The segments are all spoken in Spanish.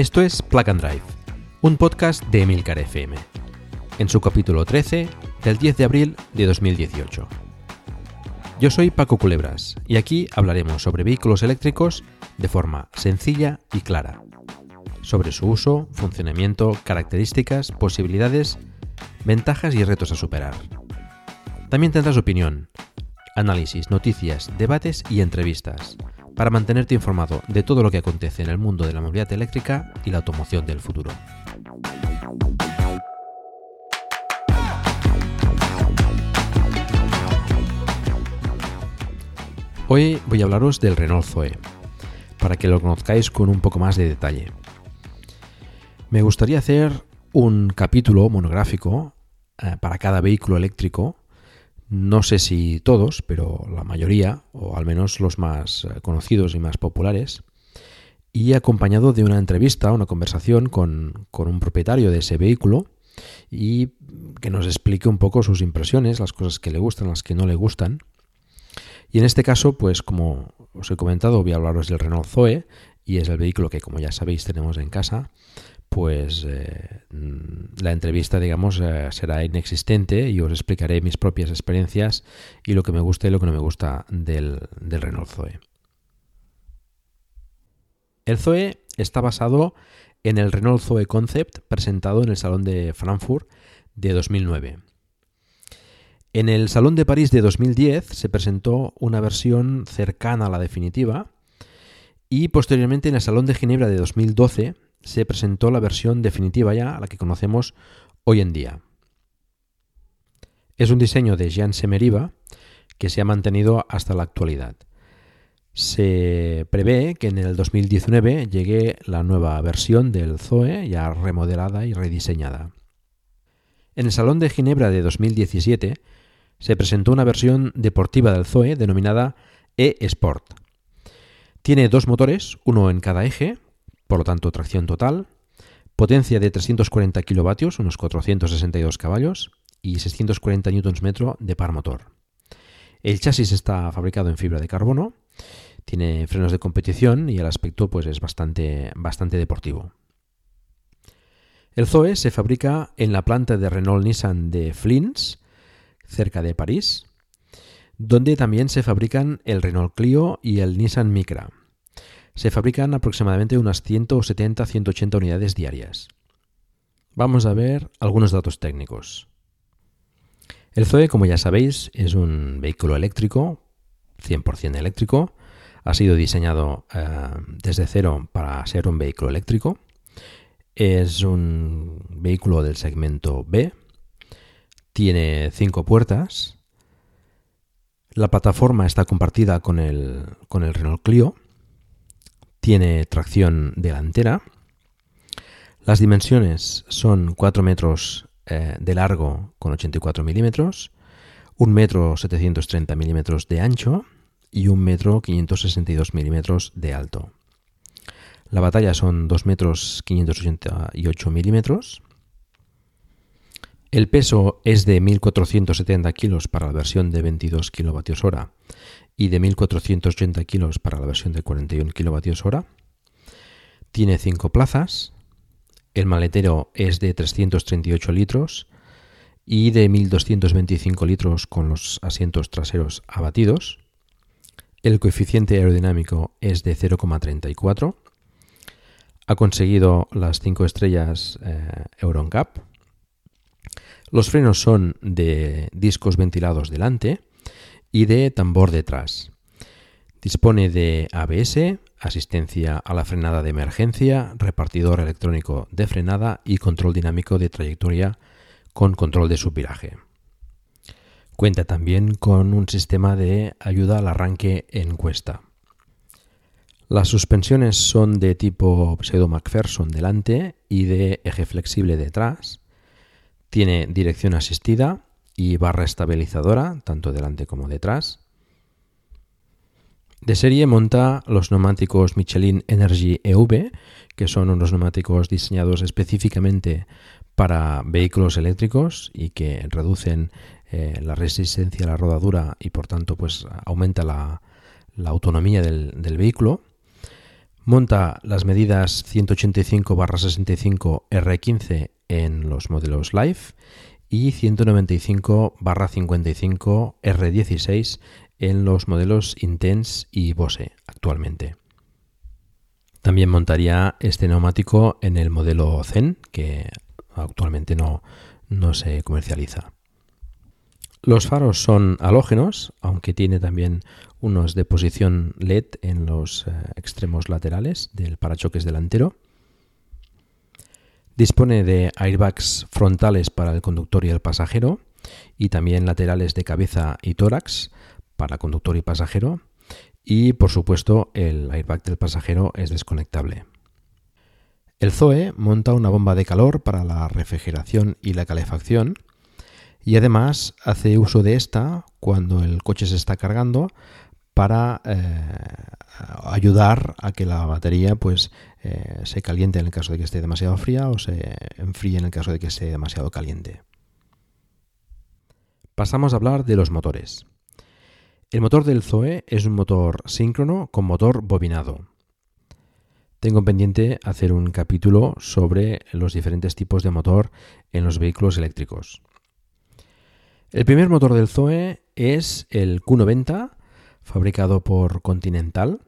esto es Plug and Drive, un podcast de Emilcar FM, en su capítulo 13 del 10 de abril de 2018. Yo soy Paco Culebras y aquí hablaremos sobre vehículos eléctricos de forma sencilla y clara, sobre su uso, funcionamiento, características, posibilidades, ventajas y retos a superar. También tendrás opinión, análisis, noticias, debates y entrevistas para mantenerte informado de todo lo que acontece en el mundo de la movilidad eléctrica y la automoción del futuro. Hoy voy a hablaros del Renault Zoe, para que lo conozcáis con un poco más de detalle. Me gustaría hacer un capítulo monográfico eh, para cada vehículo eléctrico no sé si todos, pero la mayoría, o al menos los más eh, conocidos y más populares, y acompañado de una entrevista, una conversación con, un propietario de ese vehículo y que nos explique un poco sus impresiones, las cosas que le gustan, las que no le gustan. Y en este caso, pues como os he comentado, voy a hablaros del Renault Zoe y es el vehículo que, como ya sabéis, tenemos en casa pues eh, la entrevista, digamos, eh, será inexistente y os explicaré mis propias experiencias y lo que me gusta y lo que no me gusta del, del Renault Zoe. El Zoe está basado en el Renault Zoe Concept presentado en el Salón de Frankfurt de 2009. En el Salón de París de 2010 se presentó una versión cercana a la definitiva y posteriormente en el Salón de Ginebra de 2012 se presentó la versión definitiva ya, la que conocemos hoy en día. Es un diseño de Jean Semeriva que se ha mantenido hasta la actualidad. Se prevé que en el 2019 llegue la nueva versión del Zoe ya remodelada y rediseñada. En el Salón de Ginebra de 2017 se presentó una versión deportiva del Zoe denominada E-Sport. Tiene dos motores, uno en cada eje, por lo tanto tracción total, potencia de 340 kilovatios, unos 462 caballos, y 640 Nm de par motor. El chasis está fabricado en fibra de carbono, tiene frenos de competición y el aspecto pues, es bastante, bastante deportivo. El Zoe se fabrica en la planta de Renault Nissan de Flins, cerca de París, donde también se fabrican el Renault Clio y el Nissan Micra. Se fabrican aproximadamente unas 170-180 unidades diarias. Vamos a ver algunos datos técnicos. El Zoe, como ya sabéis, es un vehículo eléctrico, 100% eléctrico. Ha sido diseñado eh, desde cero para ser un vehículo eléctrico. Es un vehículo del segmento B. Tiene cinco puertas. La plataforma está compartida con el, con el Renault Clio tiene tracción delantera. Las dimensiones son 4 metros eh, de largo con 84 milímetros, 1 metro 730 milímetros de ancho y 1 metro 562 milímetros de alto. La batalla son 2 metros 588 milímetros. El peso es de 1.470 kilos para la versión de 22 kilovatios hora y de 1.480 kilos para la versión de 41 kWh. Tiene 5 plazas. El maletero es de 338 litros y de 1.225 litros con los asientos traseros abatidos. El coeficiente aerodinámico es de 0,34. Ha conseguido las 5 estrellas eh, NCAP. Los frenos son de discos ventilados delante y de tambor detrás. Dispone de ABS, asistencia a la frenada de emergencia, repartidor electrónico de frenada y control dinámico de trayectoria con control de subviraje. Cuenta también con un sistema de ayuda al arranque en cuesta. Las suspensiones son de tipo pseudo McPherson delante y de eje flexible detrás. Tiene dirección asistida y barra estabilizadora, tanto delante como detrás. De serie monta los neumáticos Michelin Energy EV, que son unos neumáticos diseñados específicamente para vehículos eléctricos y que reducen eh, la resistencia a la rodadura y por tanto pues aumenta la, autonomía del, vehículo. Monta las medidas 185-65 R15 en los modelos Life y 195-55 R16 en los modelos Intense y Bose actualmente. También montaría este neumático en el modelo Zen, que actualmente no, no se comercializa. Los faros son halógenos, aunque tiene también unos de posición LED en los eh, extremos laterales del parachoques delantero. Dispone de airbags frontales para el conductor y el pasajero y también laterales de cabeza y tórax para conductor y pasajero. Y por supuesto el airbag del pasajero es desconectable. El Zoe monta una bomba de calor para la refrigeración y la calefacción y además hace uso de esta cuando el coche se está cargando para eh, ayudar a que la batería pues eh, se caliente en el caso de que esté demasiado fría o se enfríe en el caso de que esté demasiado caliente. Pasamos a hablar de los motores. El motor del Zoe es un motor síncrono con motor bobinado. Tengo pendiente hacer un capítulo sobre los diferentes tipos de motor en los vehículos eléctricos. El primer motor del Zoe es el Q90, fabricado por Continental.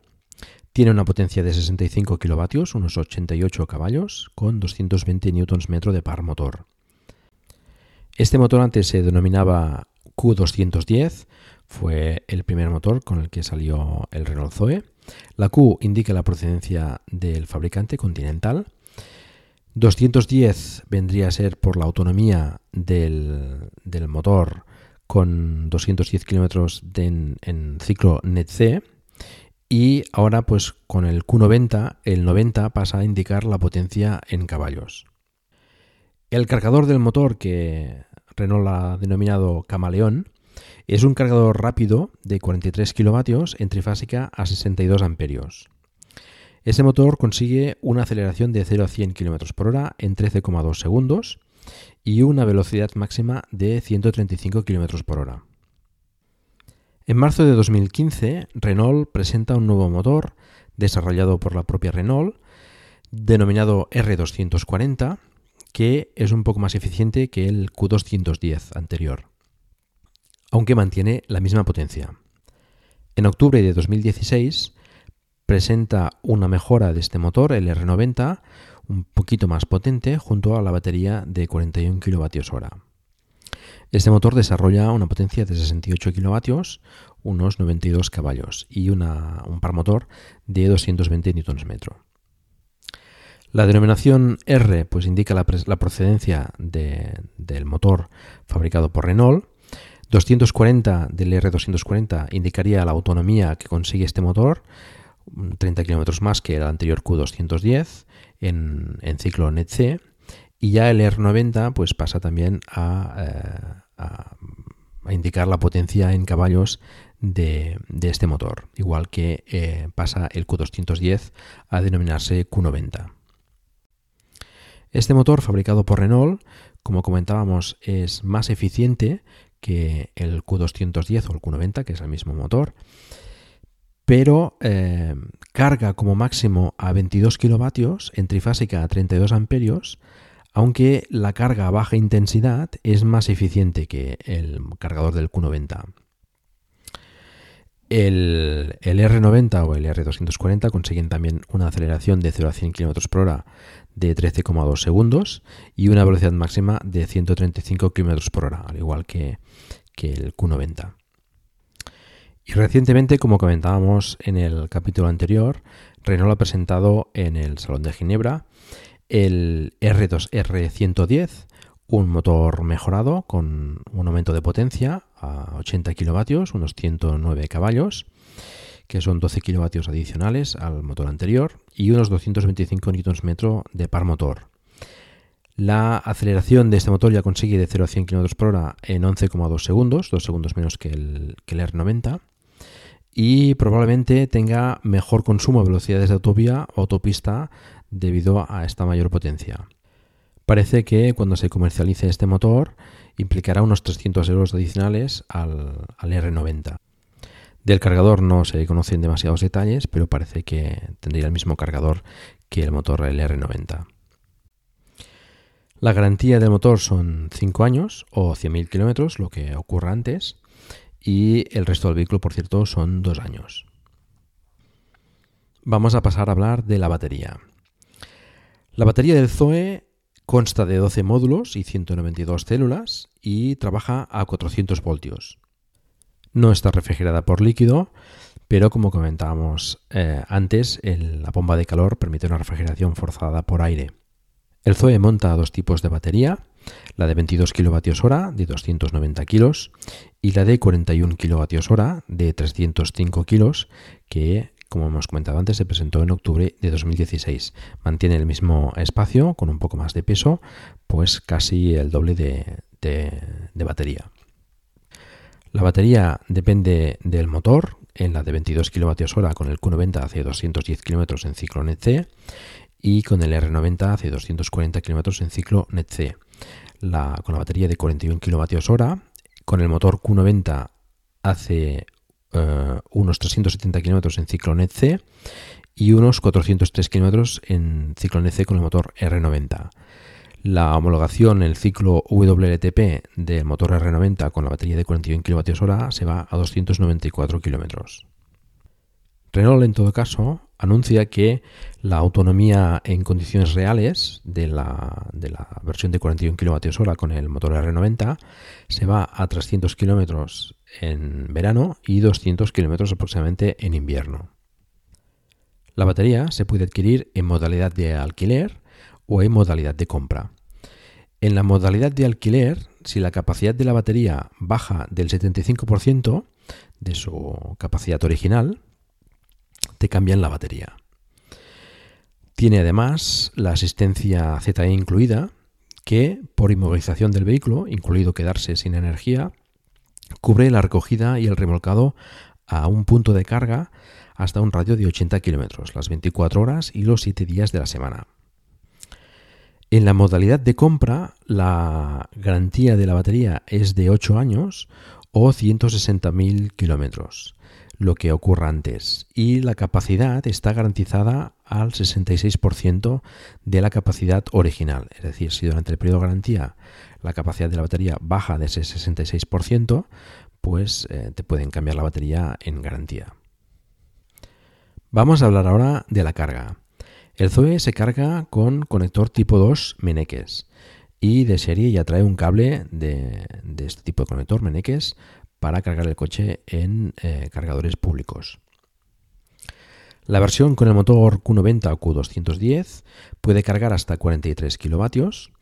Tiene una potencia de 65 kilovatios, unos 88 caballos, con 220 Nm de par motor. Este motor antes se denominaba Q210 fue el primer motor con el que salió el Renault Zoe. La Q indica la procedencia del fabricante Continental. 210 vendría a ser por la autonomía del, motor con 210 kilómetros en, ciclo NET-C y ahora pues con el Q90 el 90 pasa a indicar la potencia en caballos. El cargador del motor que Renault ha denominado Camaleón es un cargador rápido de 43 kilovatios en trifásica a 62 amperios. Este motor consigue una aceleración de 0 a 100 km por hora en 13,2 segundos y una velocidad máxima de 135 km por hora. En marzo de 2015, Renault presenta un nuevo motor desarrollado por la propia Renault, denominado R240, que es un poco más eficiente que el Q210 anterior aunque mantiene la misma potencia. En octubre de 2016 presenta una mejora de este motor, el R90, un poquito más potente junto a la batería de 41 kWh. Este motor desarrolla una potencia de 68 kW, unos 92 caballos y un par motor de 220 Nm. La denominación R pues, indica la, procedencia del motor fabricado por Renault 240 del R240 indicaría la autonomía que consigue este motor, 30 km más que el anterior Q210 en, ciclo NET-C, y ya el R90 pues pasa también a, eh, indicar la potencia en caballos de, este motor, igual que eh, pasa el Q210 a denominarse Q90. Este motor fabricado por Renault, como comentábamos, es más eficiente que el Q210 o el Q90, que es el mismo motor, pero eh, carga como máximo a 22 kilovatios en trifásica a 32 amperios, aunque la carga a baja intensidad es más eficiente que el cargador del Q90. El, R90 o el R240 consiguen también una aceleración de 0 a 100 km por hora de 13,2 segundos y una velocidad máxima de 135 km por hora, al igual que, el Q90. Y recientemente, como comentábamos en el capítulo anterior, Renault ha presentado en el Salón de Ginebra el R2R110, un motor mejorado con un aumento de potencia a 80 kilovatios, unos 109 caballos, que son 12 kilovatios adicionales al motor anterior, y unos 225 Nm de par motor. La aceleración de este motor ya consigue de 0 a 100 km por hora en 11,2 segundos, 2 segundos menos que el R90 y probablemente tenga mejor consumo de velocidades de autovía o autopista debido a esta mayor potencia. Parece que cuando se comercialice este motor implicará unos 300 euros adicionales al, R90. Del cargador no se conocen demasiados detalles, pero parece que tendría el mismo cargador que el motor el R90. La garantía del motor son 5 años o 100.000 kilómetros, lo que ocurra antes, y el resto del vehículo, por cierto, son 2 años. Vamos a pasar a hablar de la batería. La batería del Zoe consta de 12 módulos y 192 células y trabaja a 400 voltios. No está refrigerada por líquido, pero como comentábamos eh, antes, la bomba de calor permite una refrigeración forzada por aire. El Zoe monta dos tipos de batería, la de 22 kWh de 290 kg y la de 41 kWh de 305 kg que como hemos comentado antes, se presentó en octubre de 2016. Mantiene el mismo espacio, con un poco más de peso, pues casi el doble de, batería. La batería depende del motor, en la de 22 kWh con el Q90 hace 210 km en ciclo NET-C y con el R90 hace 240 km en ciclo NET-C. Con la batería de 41 kWh, con el motor Q90 hace eh, unos 370 kilómetros en ciclo NET-C y unos 403 kilómetros en ciclo NET-C con el motor R90. La homologación, el ciclo WLTP del motor R90 con la batería de 41 kWh se va a 294 kilómetros. Renault, en todo caso, anuncia que la autonomía en condiciones reales de la, de la versión de 41 kWh con el motor R90 se va a 300 km en verano y 200 km aproximadamente en invierno. La batería se puede adquirir en modalidad de alquiler o en modalidad de compra. En la modalidad de alquiler, si la capacidad de la batería baja del 75% de su capacidad original, te cambian la batería. Tiene además la asistencia ZE incluida, que por inmovilización del vehículo, incluido quedarse sin energía, cubre la recogida y el remolcado a un punto de carga hasta un radio de 80 kilómetros, las 24 horas y los 7 días de la semana. En la modalidad de compra, la garantía de la batería es de 8 años o 160.000 kilómetros lo que ocurra antes y la capacidad está garantizada al 66% de la capacidad original. Es decir, si durante el periodo de garantía la capacidad de la batería baja de ese 66%, pues eh, te pueden cambiar la batería en garantía. Vamos a hablar ahora de la carga. El Zoe se carga con conector tipo 2 Meneques y de serie ya trae un cable de, de este tipo de conector Meneques para cargar el coche en eh, cargadores públicos. La versión con el motor Q90 o Q210 puede cargar hasta 43 kilovatios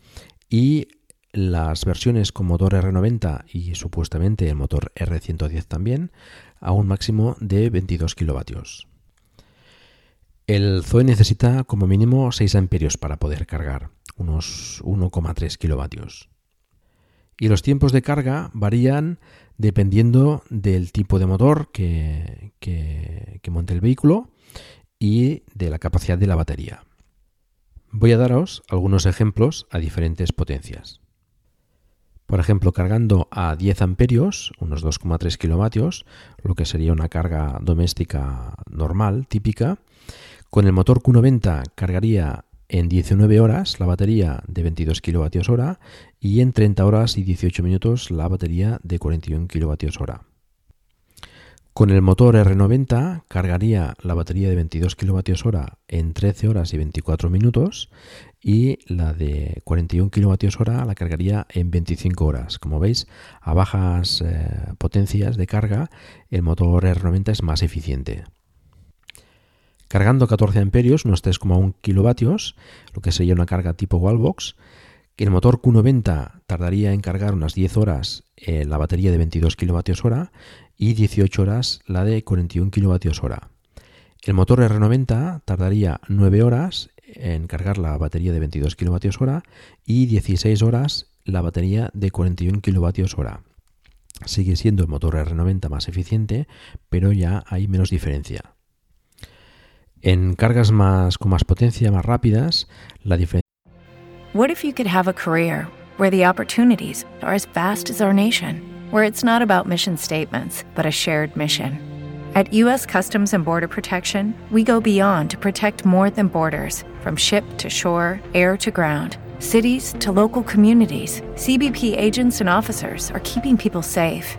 y las versiones con motor R90 y supuestamente el motor R110 también a un máximo de 22 kilovatios. El Zoe necesita como mínimo 6 amperios para poder cargar, unos 1,3 kilovatios. Y los tiempos de carga varían dependiendo del tipo de motor que, monte el vehículo y de la capacidad de la batería. Voy a daros algunos ejemplos a diferentes potencias. Por ejemplo, cargando a 10 amperios, unos 2,3 kilovatios, lo que sería una carga doméstica normal, típica, con el motor Q90 cargaría en 19 horas la batería de 22 kWh y en 30 horas y 18 minutos la batería de 41 kWh. Con el motor R90 cargaría la batería de 22 kWh en 13 horas y 24 minutos y la de 41 kWh la cargaría en 25 horas. Como veis, a bajas eh, potencias de carga, el motor R90 es más eficiente. Cargando 14 amperios, unos 3,1 kilovatios, lo que sería una carga tipo wallbox, el motor Q90 tardaría en cargar unas 10 horas eh, la batería de 22 kWh y 18 horas la de 41 kWh. El motor R90 tardaría 9 horas en cargar la batería de 22 kWh y 16 horas la batería de 41 kWh. Sigue siendo el motor R90 más eficiente, pero ya hay menos diferencia. En cargas más con más potencia, más rápidas, la diferencia What if you could have a career where the opportunities are as vast as our nation, where it's not about mission statements, but a shared mission? At U.S. Customs and Border Protection, we go beyond to protect more than borders from ship to shore, air to ground. Cities to local communities, CBP agents and officers are keeping people safe.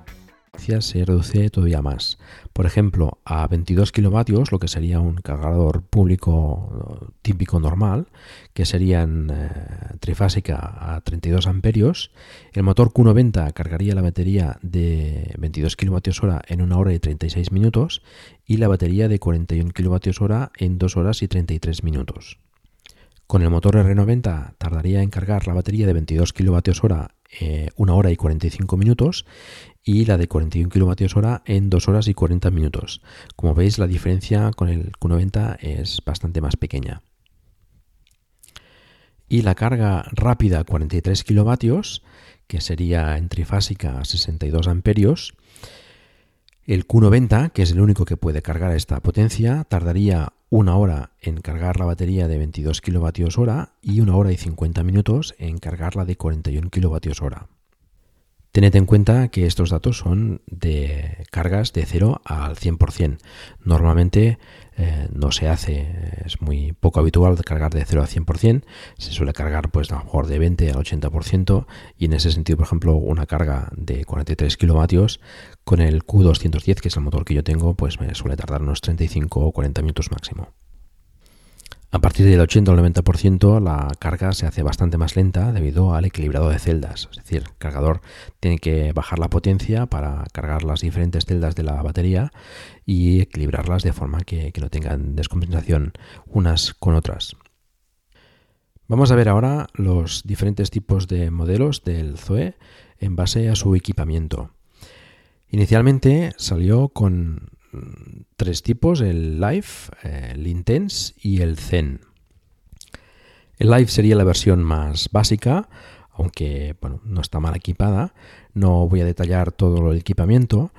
Se reduce todavía más. Por ejemplo, a 22 kilovatios, lo que sería un cargador público típico normal, que serían eh, trifásica a 32 amperios, el motor Q90 cargaría la batería de 22 kilovatios hora en una hora y 36 minutos y la batería de 41 kilovatios hora en 2 horas y 33 minutos. Con el motor R90 tardaría en cargar la batería de 22 kWh eh, 1 hora y 45 minutos y la de 41 kWh en 2 horas y 40 minutos. Como veis, la diferencia con el Q90 es bastante más pequeña. Y la carga rápida 43 kilovatios, que sería en trifásica a 62 amperios, el Q90, que es el único que puede cargar esta potencia, tardaría una hora en cargar la batería de 22 kWh y una hora y 50 minutos en cargarla de 41 kWh. Tened en cuenta que estos datos son de cargas de 0 al 100%. Normalmente eh, no se hace, es muy poco habitual cargar de 0 al 100%, se suele cargar pues a lo mejor de 20 al 80% y en ese sentido, por ejemplo, una carga de 43 kilovatios con el Q210, que es el motor que yo tengo, pues me suele tardar unos 35 o 40 minutos máximo. A partir del 80 o 90% la carga se hace bastante más lenta debido al equilibrado de celdas. Es decir, el cargador tiene que bajar la potencia para cargar las diferentes celdas de la batería y equilibrarlas de forma que, no tengan descompensación unas con otras. Vamos a ver ahora los diferentes tipos de modelos del Zoe en base a su equipamiento. Inicialmente salió con tres tipos, el Live, el Intense y el Zen. El Live sería la versión más básica, aunque bueno, no está mal equipada. No voy a detallar todo el equipamiento,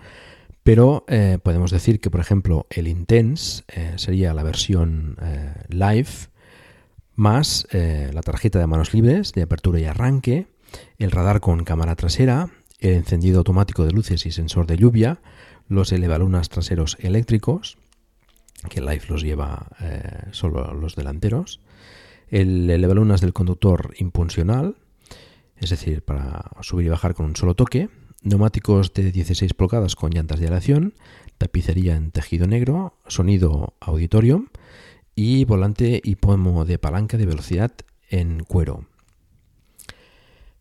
pero eh, podemos decir que, por ejemplo, el Intense eh, sería la versión eh, Live más la tarjeta de manos libres de apertura y arranque, el radar con cámara trasera, el encendido automático de luces y sensor de lluvia, los elevalunas traseros eléctricos, que Life los lleva eh, solo los delanteros, el elevalunas del conductor impulsional, es decir, para subir y bajar con un solo toque, neumáticos de 16 pulgadas con llantas de aleación, tapicería en tejido negro, sonido auditorium y volante y pomo de palanca de velocidad en cuero.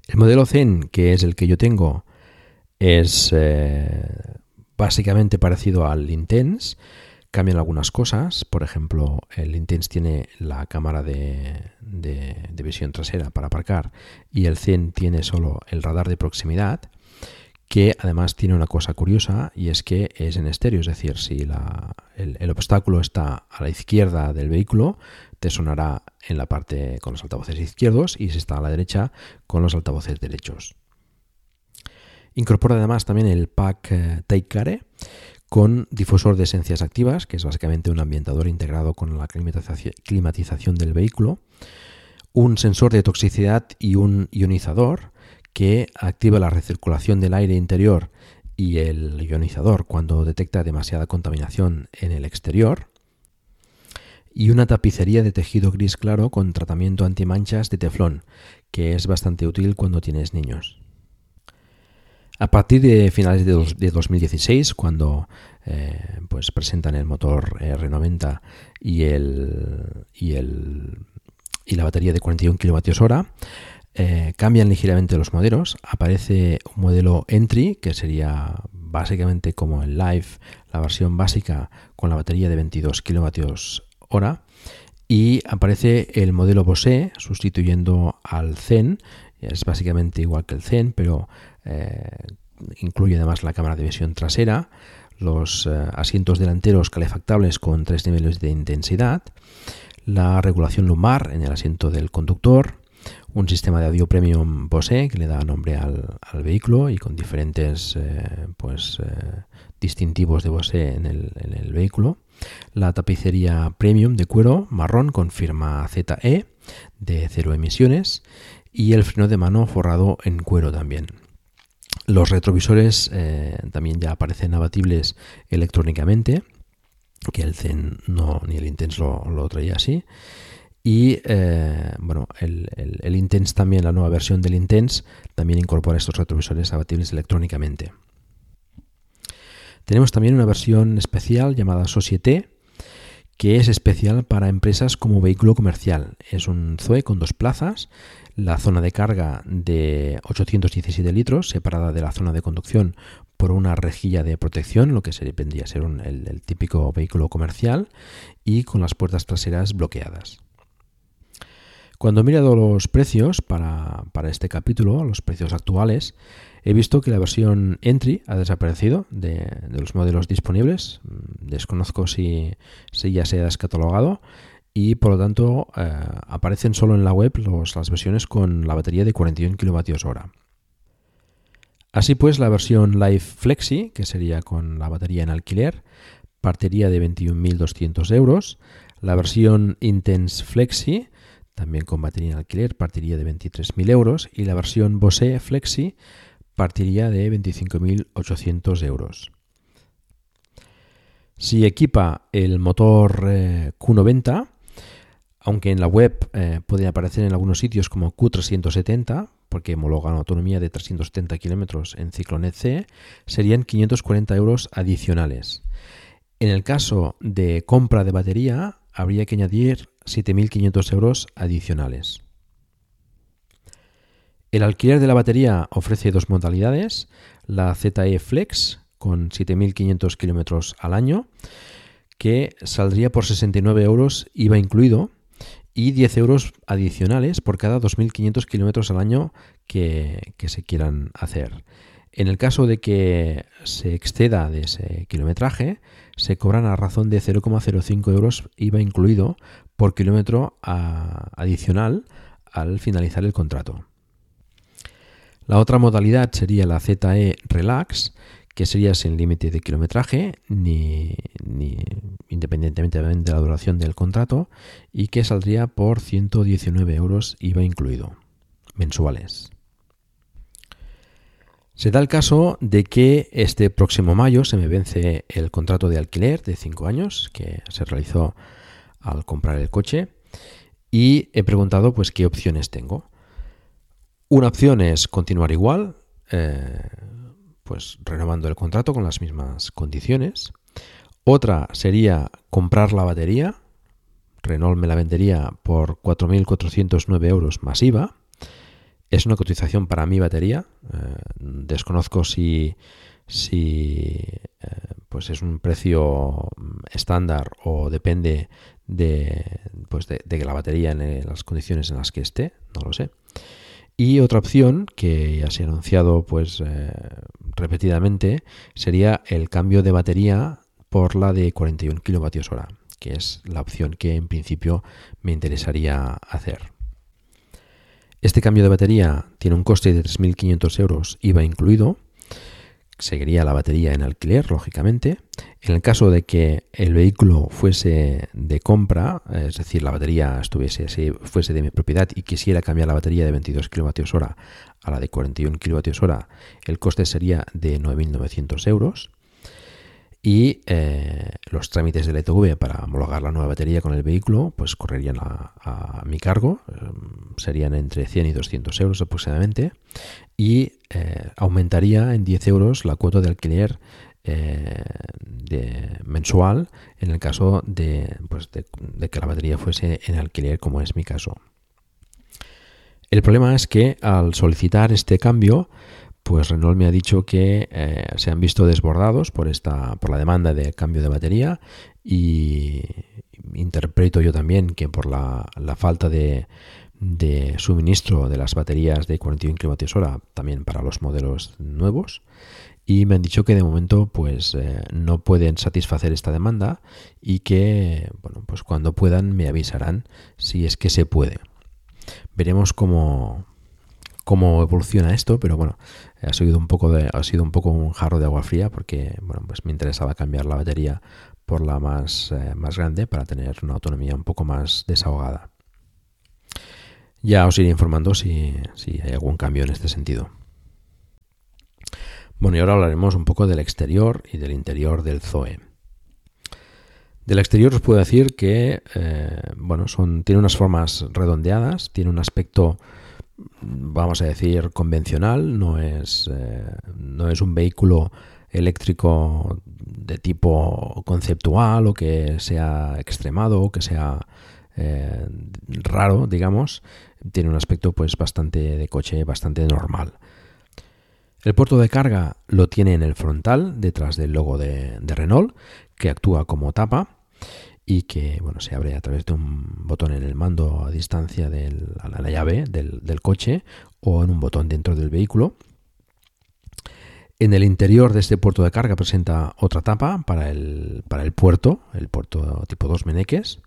El modelo Zen, que es el que yo tengo, es eh, básicamente parecido al Intense. Cambian algunas cosas, por ejemplo, el Intense tiene la cámara de, visión trasera para aparcar y el Zen tiene solo el radar de proximidad, que además tiene una cosa curiosa y es que es en estéreo, es decir, si el, obstáculo está a la izquierda del vehículo, te sonará en la parte con los altavoces izquierdos y si está a la derecha con los altavoces derechos. Incorpora además también el pack eh, Take con difusor de esencias activas, que es básicamente un ambientador integrado con la climatización del vehículo, un sensor de toxicidad y un ionizador que activa la recirculación del aire interior y el ionizador cuando detecta demasiada contaminación en el exterior, y una tapicería de tejido gris claro con tratamiento antimanchas de teflón, que es bastante útil cuando tienes niños. A partir de finales de, 2016, cuando eh, pues presentan el motor R90 y, el, y, el, y la batería de 41 kWh, eh, cambian ligeramente los modelos. Aparece un modelo Entry, que sería básicamente como el Live, la versión básica con la batería de 22 kWh. Y aparece el modelo Bose sustituyendo al Zen. Es básicamente igual que el Zen, pero eh, incluye además la cámara de visión trasera, los eh, asientos delanteros calefactables con tres niveles de intensidad, la regulación lumbar en el asiento del conductor, un sistema de audio premium Bose que le da nombre al, vehículo y con diferentes eh, pues, eh, distintivos de Bose en el, vehículo. La tapicería premium de cuero marrón con firma ZE de cero emisiones y el freno de mano forrado en cuero también. Los retrovisores eh, también ya aparecen abatibles electrónicamente, que el Zen no, ni el Intense lo traía así. Y eh, bueno, el, el, Intense también, la nueva versión del Intense, también incorpora estos retrovisores abatibles electrónicamente. Tenemos también una versión especial llamada Societe, que es especial para empresas como vehículo comercial. Es un Zoe con dos plazas, la zona de carga de 817 litros, separada de la zona de conducción por una rejilla de protección, lo que se vendría a ser el típico vehículo comercial, y con las puertas traseras bloqueadas. Cuando he mirado los precios para, este capítulo, los precios actuales, he visto que la versión Entry ha desaparecido de, los modelos disponibles. Desconozco si, ya se ha descatalogado y por lo tanto eh, aparecen solo en la web las versiones con la batería de 41 kWh. Así pues, la versión Live Flexi, que sería con la batería en alquiler, partiría de 21.200 euros. La versión Intense Flexi también con batería en alquiler, partiría de 23.000 euros y la versión Bose Flexi partiría de 25.800 euros. Si equipa el motor eh, Q90, aunque en la web eh, puede aparecer en algunos sitios como Q370, porque homologa una autonomía de 370 km en Ciclonet C, serían 540 euros adicionales. En el caso de compra de batería, habría que añadir 7.500 euros adicionales. El alquiler de la batería ofrece dos modalidades, la ZE Flex con 7.500 kilómetros al año, que saldría por 69 euros IVA incluido, y 10 euros adicionales por cada 2.500 kilómetros al año que, que se quieran hacer. En el caso de que se exceda de ese kilometraje, se cobran a razón de 0,05 euros IVA incluido por kilómetro adicional al finalizar el contrato. La otra modalidad sería la ZE Relax, que sería sin límite de kilometraje, ni, independientemente de la duración del contrato, y que saldría por 119 euros IVA incluido, mensuales. Se da el caso de que este próximo mayo se me vence el contrato de alquiler de 5 años que se realizó al comprar el coche y he preguntado pues qué opciones tengo. Una opción es continuar igual, eh, pues renovando el contrato con las mismas condiciones. Otra sería comprar la batería. Renault me la vendería por 4.409 euros masiva. Es una cotización para mi batería. Eh, desconozco si, si eh, pues es un precio estándar o depende de, pues de, la batería en las condiciones en las que esté, no lo sé. Y otra opción que ya se ha anunciado pues eh, repetidamente sería el cambio de batería por la de 41 kWh, que es la opción que en principio me interesaría hacer. Este cambio de batería tiene un coste de 3.500 euros IVA incluido. Seguiría la batería en alquiler, lógicamente. En el caso de que el vehículo fuese de compra, es decir, la batería estuviese, fuese de mi propiedad y quisiera cambiar la batería de 22 kWh a la de 41 kWh, el coste sería de 9.900 euros y eh, los trámites del ETV para homologar la nueva batería con el vehículo pues correrían a, mi cargo, em, serían entre 100 y 200 euros aproximadamente y eh, aumentaría en 10 euros la cuota de alquiler eh, mensual en el caso de, pues de, que la batería fuese en alquiler como es mi caso. El problema es que al solicitar este cambio pues Renault me ha dicho que eh, se han visto desbordados por esta por la demanda de cambio de batería y interpreto yo también que por la, falta de, suministro de las baterías de 41 kWh también para los modelos nuevos y me han dicho que de momento pues eh, no pueden satisfacer esta demanda y que bueno pues cuando puedan me avisarán si es que se puede veremos cómo cómo evoluciona esto pero bueno ha sido un poco de, ha sido un poco un jarro de agua fría porque bueno, pues me interesaba cambiar la batería por la más, eh, más grande para tener una autonomía un poco más desahogada. Ya os iré informando si, si hay algún cambio en este sentido. Bueno, y ahora hablaremos un poco del exterior y del interior del Zoe. Del exterior os puedo decir que eh, bueno, son, tiene unas formas redondeadas, tiene un aspecto vamos a decir, convencional, no es, eh, no es un vehículo eléctrico de tipo conceptual o que sea extremado o que sea eh, raro, digamos. Tiene un aspecto pues bastante de coche, bastante normal. El puerto de carga lo tiene en el frontal, detrás del logo de Renault, que actúa como tapa y que bueno, se abre a través de un botón en el mando a distancia de la, llave del, coche o en un botón dentro del vehículo. En el interior de este puerto de carga presenta otra tapa para el, para el puerto, el puerto tipo 2 Meneques.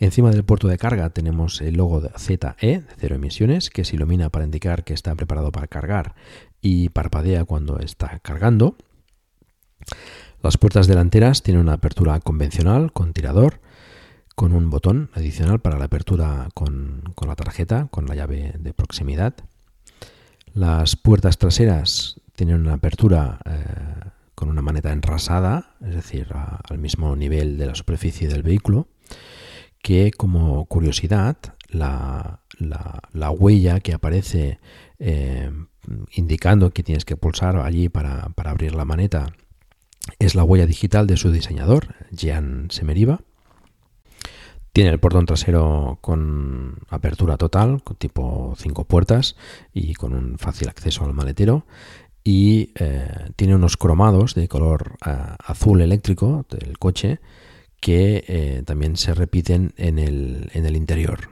Encima del puerto de carga tenemos el logo ZE, de cero emisiones, que se ilumina para indicar que está preparado para cargar y parpadea cuando está cargando. Las puertas delanteras tienen una apertura convencional con tirador, con un botón adicional para la apertura con, la tarjeta, con la llave de proximidad. Las puertas traseras tienen una apertura eh, con una maneta enrasada, es decir, al mismo nivel de la superficie del vehículo, que como curiosidad, la, huella que aparece eh, indicando que tienes que pulsar allí para, para abrir la maneta es la huella digital de su diseñador, Jean Semeriva. Tiene el portón trasero con apertura total, tipo 5 puertas y con un fácil acceso al maletero. Y eh, tiene unos cromados de color eh, azul eléctrico del coche que eh, también se repiten en el, en el interior.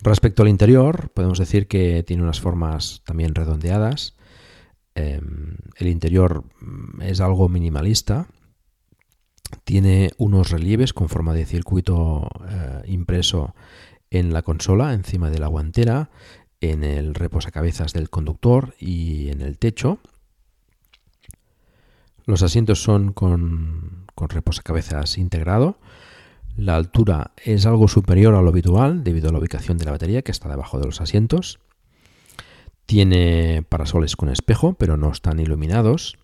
Respecto al interior, podemos decir que tiene unas formas también redondeadas Em, el interior mm, es algo minimalista. Tiene unos relieves con forma de circuito eh, impreso en la consola, encima de la guantera, en el reposacabezas del conductor y en el techo. Los asientos son con, con reposacabezas integrado. La altura es algo superior a lo habitual debido a la ubicación de la batería que está debajo de los asientos. Tiene parasoles con espejo, pero no están iluminados.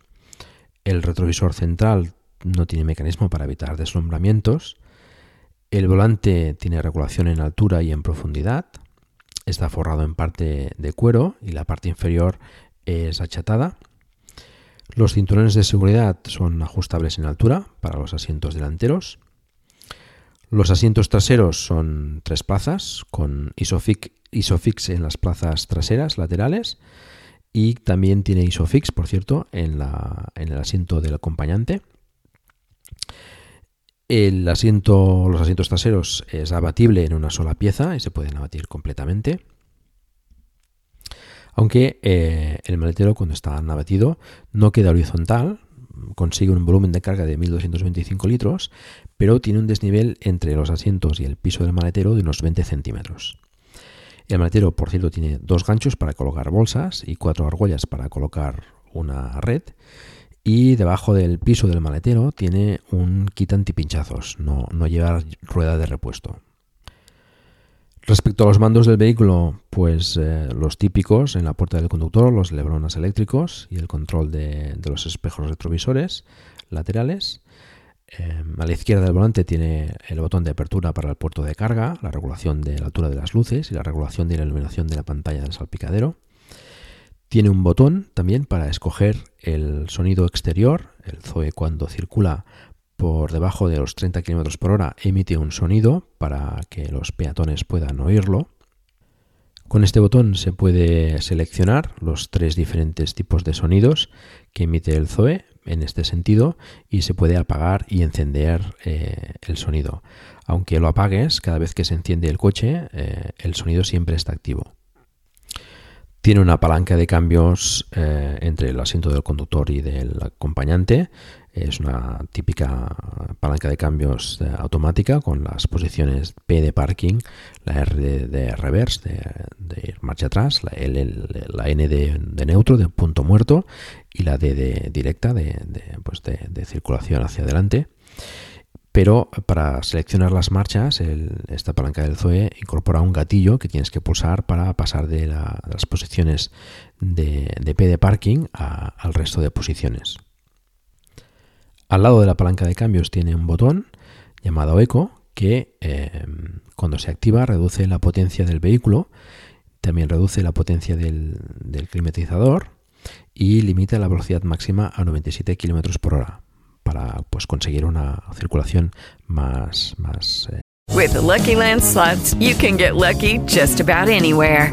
El retrovisor central no tiene mecanismo para evitar deslumbramientos. El volante tiene regulación en altura y en profundidad. Está forrado en parte de cuero y la parte inferior es achatada. Los cinturones de seguridad son ajustables en altura para los asientos delanteros. Los asientos traseros son tres plazas con Isofix, Isofix en las plazas traseras laterales y también tiene Isofix, por cierto, en, la, en el asiento del acompañante. El asiento, los asientos traseros es abatible en una sola pieza y se pueden abatir completamente. Aunque eh, el maletero cuando está abatido no queda horizontal, consigue un volumen de carga de 1225 litros, pero tiene un desnivel entre los asientos y el piso del maletero de unos 20 centímetros. El maletero, por cierto, tiene dos ganchos para colocar bolsas y cuatro argollas para colocar una red. Y debajo del piso del maletero tiene un kit antipinchazos, no, no lleva rueda de repuesto. Respecto a los mandos del vehículo, pues eh, los típicos en la puerta del conductor, los lebronas eléctricos y el control de, los espejos retrovisores laterales. Em, a la izquierda del volante tiene el botón de apertura para el puerto de carga, la regulación de la altura de las luces y la regulación de la iluminación de la pantalla del salpicadero. Tiene un botón también para escoger el sonido exterior. El Zoe cuando circula por debajo de los 30 km por hora emite un sonido para que los peatones puedan oírlo. Con este botón se puede seleccionar los tres diferentes tipos de sonidos que emite el Zoe en este sentido y se puede apagar y encender eh, el sonido. Aunque lo apagues, cada vez que se enciende el coche, eh, el sonido siempre está activo. Tiene una palanca de cambios eh, entre el asiento del conductor y del acompañante es una típica palanca de cambios eh, automática con las posiciones P de parking, la R de, reverse, de, marcha atrás, la, N de, neutro, de punto muerto, y la D de directa, de, pues circulación hacia adelante. Pero para seleccionar las marchas, esta palanca del Zoe incorpora un gatillo que tienes que pulsar para pasar de, las posiciones de, P de parking al resto de posiciones. Al lado de la palanca de cambios tiene un botón llamado Eco que eh, cuando se activa reduce la potencia del vehículo, también reduce la potencia del, climatizador y limita la velocidad máxima a 97 km por hora para pues, conseguir una circulación más... eh. With Lucky Land slots, you can get lucky just about anywhere.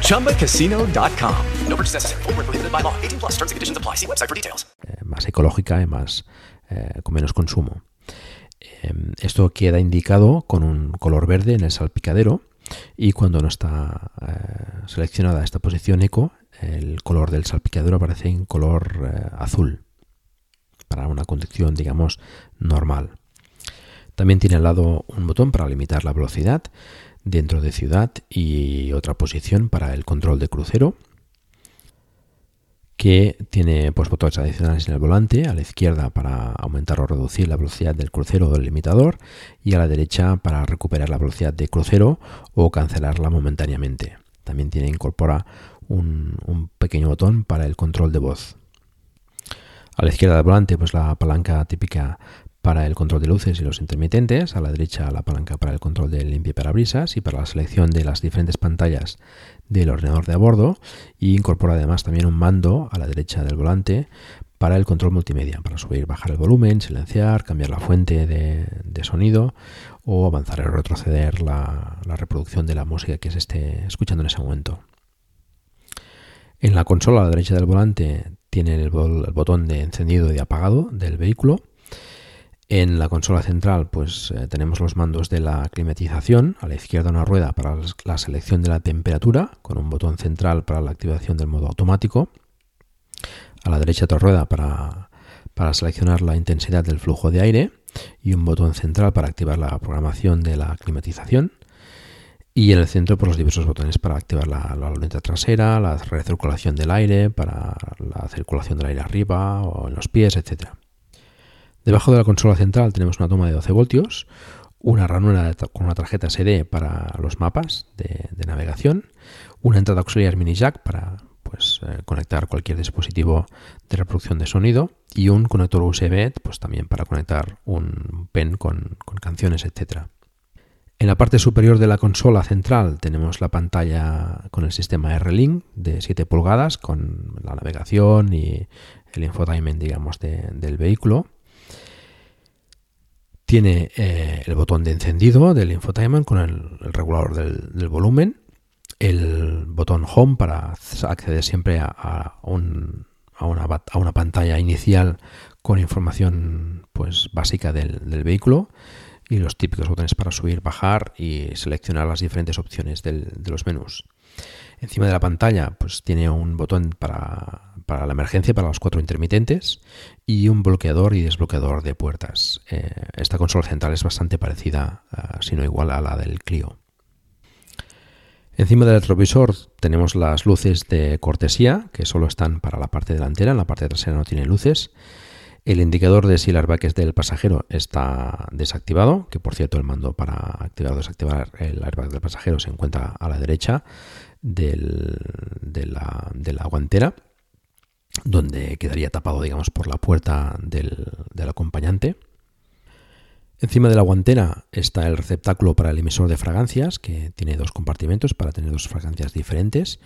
ChumbaCasino.com. No purchase necessary. Forward, prohibited by law. 18 plus terms and conditions apply. See website for details. Eh, más ecológica y más, eh, con menos consumo. esto queda indicado con un color verde en el salpicadero y cuando no está eh, seleccionada esta posición eco, el color del salpicadero aparece en color eh, azul para una conducción, digamos, normal. También tiene al lado un botón para limitar la velocidad dentro de ciudad y otra posición para el control de crucero que tiene pues, botones adicionales en el volante, a la izquierda para aumentar o reducir la velocidad del crucero o del limitador y a la derecha para recuperar la velocidad de crucero o cancelarla momentáneamente. También tiene incorpora un, un pequeño botón para el control de voz. A la izquierda del volante, pues la palanca típica para el control de luces y los intermitentes, a la derecha la palanca para el control del limpie parabrisas y para la selección de las diferentes pantallas del ordenador de a bordo y incorpora además también un mando a la derecha del volante para el control multimedia, para subir, bajar el volumen, silenciar, cambiar la fuente de, sonido o avanzar o retroceder la, reproducción de la música que se esté escuchando en ese momento. En la consola a la derecha del volante tiene el botón de encendido y apagado del vehículo en la consola central pues eh, tenemos los mandos de la climatización, a la izquierda una rueda para la selección de la temperatura, con un botón central para la activación del modo automático, a la derecha otra rueda para, para seleccionar la intensidad del flujo de aire y un botón central para activar la programación de la climatización. Y en el centro por pues, los diversos botones para activar la, la luneta trasera, la recirculación del aire, para la circulación del aire arriba o en los pies, etcétera. Debajo de la consola central tenemos una toma de 12 voltios, una ranura con una tarjeta SD para los mapas de, navegación, una entrada auxiliar mini jack para pues, eh, conectar cualquier dispositivo de reproducción de sonido y un conector USB pues, también para conectar un pen con, con canciones, etcétera. En la parte superior de la consola central tenemos la pantalla con el sistema R-Link de 7 pulgadas con la navegación y el infotainment digamos, del vehículo. Tiene eh, el botón de encendido del infotainment con el, regulador del, volumen, el botón home para acceder siempre a, una, pantalla inicial con información pues, básica del vehículo y los típicos botones para subir, bajar y seleccionar las diferentes opciones de los menús. Encima de la pantalla pues tiene un botón para, la emergencia, para los cuatro intermitentes y un bloqueador y desbloqueador de puertas. Eh, esta consola central es bastante parecida, uh, si no igual, a la del Clio. Encima del retrovisor tenemos las luces de cortesía, que solo están para la parte delantera, en la parte trasera no tiene luces. El indicador de si el airbag es del pasajero está desactivado, que por cierto el mando para activar o desactivar el airbag del pasajero se encuentra a la derecha de, la, guantera, donde quedaría tapado digamos por la puerta del, del acompañante. Encima de la guantera está el receptáculo para el emisor de fragancias, que tiene dos compartimentos para tener dos fragancias diferentes.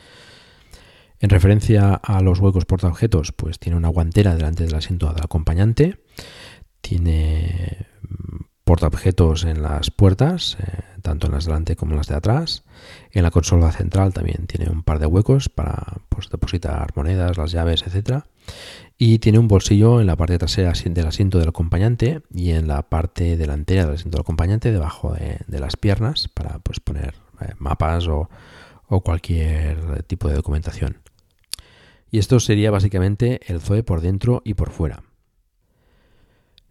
En referencia a los huecos portaobjetos, pues tiene una guantera delante del asiento del acompañante, tiene portaobjetos en las puertas, eh, tanto en las delante como en las de atrás. En la consola central también tiene un par de huecos para pues, depositar monedas, las llaves, etc. Y tiene un bolsillo en la parte trasera del asiento del acompañante y en la parte delantera del asiento del acompañante, debajo de, las piernas, para pues, poner eh, mapas o cualquier tipo de documentación. Y esto sería básicamente el Zoe por dentro y por fuera.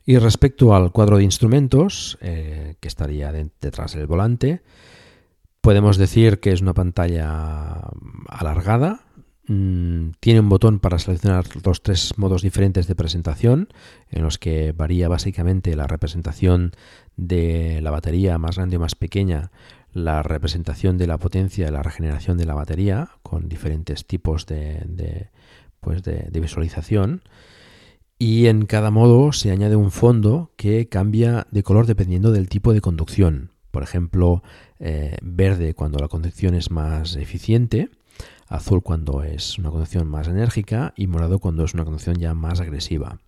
Y respecto al cuadro de instrumentos, eh, que estaría detrás del volante, podemos decir que es una pantalla alargada. Mm, tiene un botón para seleccionar los tres modos diferentes de presentación, en los que varía básicamente la representación de la batería más grande o más pequeña, la representación de la potencia y la regeneración de la batería con diferentes tipos de, pues de, visualización y en cada modo se añade un fondo que cambia de color dependiendo del tipo de conducción. Por ejemplo, eh, verde cuando la conducción es más eficiente, azul cuando es una conducción más enérgica y morado cuando es una conducción ya más agresiva.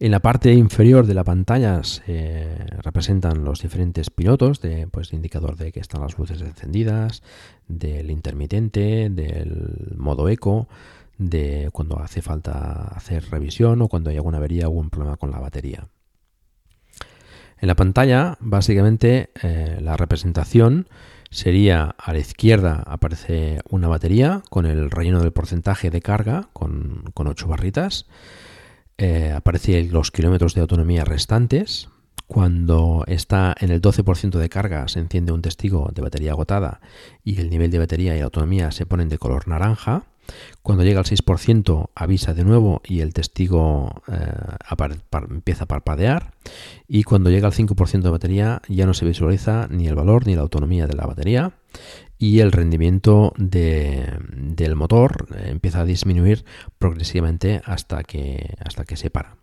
En la parte inferior de la pantalla se representan los diferentes pilotos, de, pues, indicador de que están las luces encendidas, del intermitente, del modo eco, de cuando hace falta hacer revisión o cuando hay alguna avería o algún problema con la batería. En la pantalla, básicamente, eh, la representación sería a la izquierda aparece una batería con el relleno del porcentaje de carga con, con 8 barritas eh, aparecen los kilómetros de autonomía restantes. Cuando está en el 12% de carga se enciende un testigo de batería agotada y el nivel de batería y autonomía se ponen de color naranja. Cuando llega al 6% avisa de nuevo y el testigo eh, empieza a parpadear. Y cuando llega al 5% de batería ya no se visualiza ni el valor ni la autonomía de la batería y el rendimiento del motor eh, empieza a disminuir progresivamente hasta que, hasta que se para.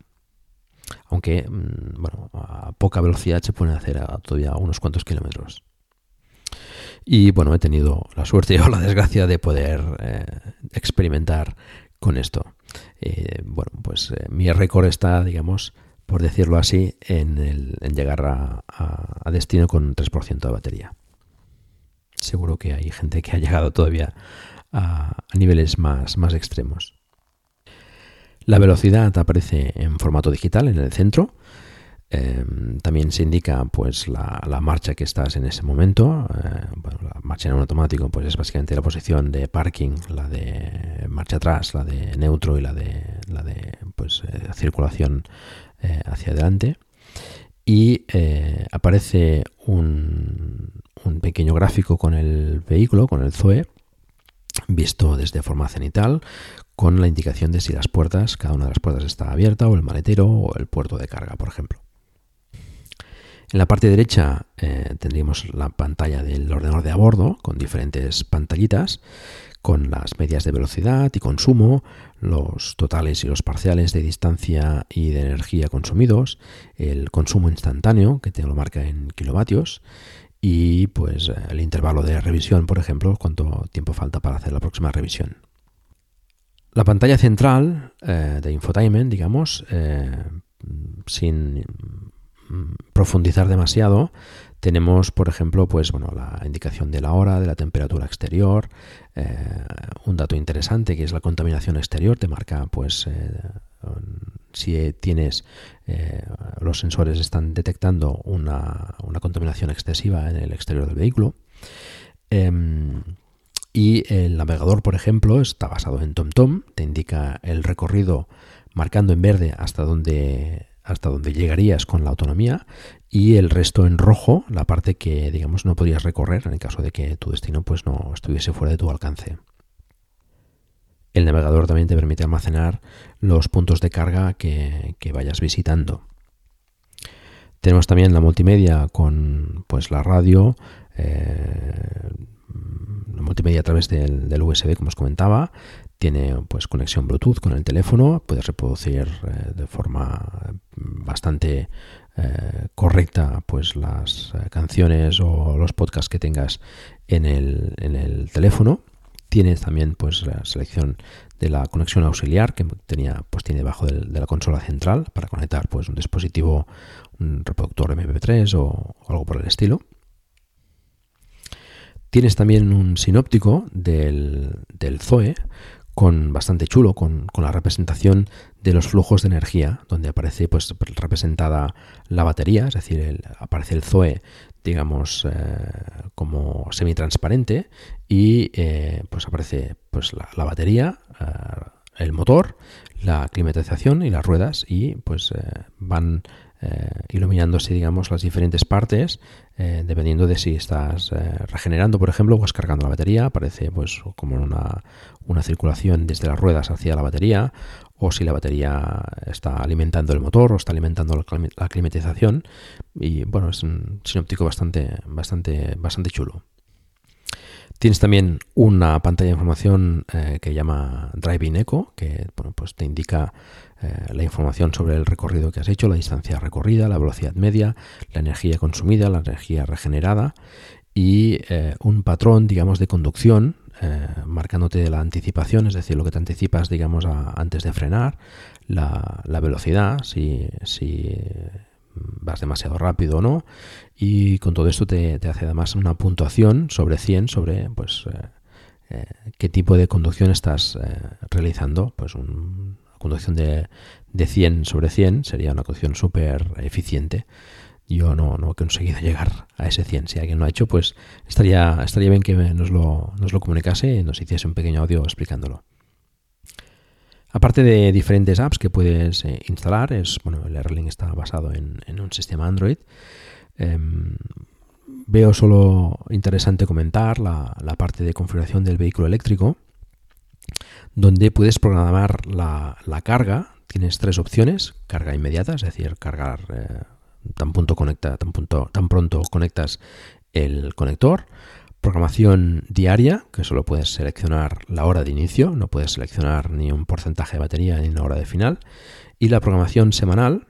Aunque mm, a poca velocidad se pueden hacer todavía unos cuantos kilómetros. Y bueno, he tenido la suerte o la desgracia de poder eh, experimentar con esto. Eh, bueno, pues mi récord está, digamos, por decirlo así, en, llegar a, a destino con un 3% de batería seguro que hay gente que ha llegado todavía a, niveles más, más extremos. La velocidad aparece en formato digital en el centro. Em, también se indica pues la, marcha que estás en ese momento. Eh, la marcha en automático pues es básicamente la posición de parking, la de marcha atrás, la de neutro y la de la de pues eh, circulación eh, hacia adelante. Y aparece un, un pequeño gráfico con el vehículo, con el Zoe, visto desde forma cenital, con la indicación de si las puertas, cada una de las puertas está abierta, o el maletero, o el puerto de carga, por ejemplo. En la parte derecha eh, tendríamos la pantalla del ordenador de a bordo con diferentes pantallitas con las medias de velocidad y consumo, los totales y los parciales de distancia y de energía consumidos, el consumo instantáneo, que te lo marca en kilovatios, y pues el intervalo de revisión, por ejemplo, cuánto tiempo falta para hacer la próxima revisión. La pantalla central eh, de infotainment, digamos, eh, sin profundizar demasiado, tenemos, por ejemplo, pues bueno, la indicación de la hora, de la temperatura exterior, eh, un dato interesante que es la contaminación exterior, te marca pues eh, si tienes eh, los sensores están detectando una, contaminación excesiva en el exterior del vehículo. Em, y el navegador, por ejemplo, está basado en TomTom, te indica el recorrido marcando en verde hasta donde hasta donde llegarías con la autonomía y el resto en rojo, la parte que digamos no podrías recorrer en el caso de que tu destino pues no estuviese fuera de tu alcance. El navegador también te permite almacenar los puntos de carga que, vayas visitando. Tenemos también la multimedia con pues la radio, eh, la multimedia a través del, del, USB, como os comentaba, tiene pues conexión Bluetooth con el teléfono, puedes reproducir eh, de forma bastante eh, correcta pues las eh, canciones o los podcasts que tengas en el, en el teléfono. Tienes también pues la selección de la conexión auxiliar que tenía pues tiene debajo de la consola central para conectar pues un dispositivo, un reproductor MP3 o algo por el estilo. Tienes también un sinóptico del, del Zoe con bastante chulo, con, la representación de los flujos de energía, donde aparece pues representada la batería, es decir, aparece el Zoe, digamos, eh, como semitransparente y eh, pues aparece pues la, batería, eh, el motor, la climatización y las ruedas y pues van iluminándose, digamos, las diferentes partes eh, dependiendo de si estás eh, regenerando, por ejemplo, o cargando la batería, aparece pues como una, una circulación desde las ruedas hacia la batería, o si la batería está alimentando el motor o está alimentando la climatización. Y bueno, es un sinóptico bastante, bastante, bastante chulo. Tienes también una pantalla de información eh, que llama Driving Echo, que bueno, pues te indica eh, la información sobre el recorrido que has hecho, la distancia recorrida, la velocidad media, la energía consumida, la energía regenerada y eh, un patrón, digamos, de conducción marcándote la anticipación, es decir, lo que te anticipas, digamos, antes de frenar, la, velocidad, si, si vas demasiado rápido o no, y con todo esto te, hace además una puntuación sobre 100 sobre pues eh, eh, qué tipo de conducción estás eh, realizando. Pues una conducción de, de 100 sobre 100 sería una conducción súper eficiente. Yo no, no, he conseguido llegar a ese 100. Si alguien lo ha hecho, pues estaría, estaría bien que nos lo, nos lo comunicase y nos hiciese un pequeño audio explicándolo. Aparte de diferentes apps que puedes instalar, es bueno, el Airlink está basado en, en un sistema Android Em, veo solo interesante comentar la, parte de configuración del vehículo eléctrico, donde puedes programar la, carga. Tienes tres opciones: carga inmediata, es decir, cargar eh, tan, tan pronto conectas el conector. Programación diaria, que solo puedes seleccionar la hora de inicio, no puedes seleccionar ni un porcentaje de batería ni una hora de final. Y la programación semanal,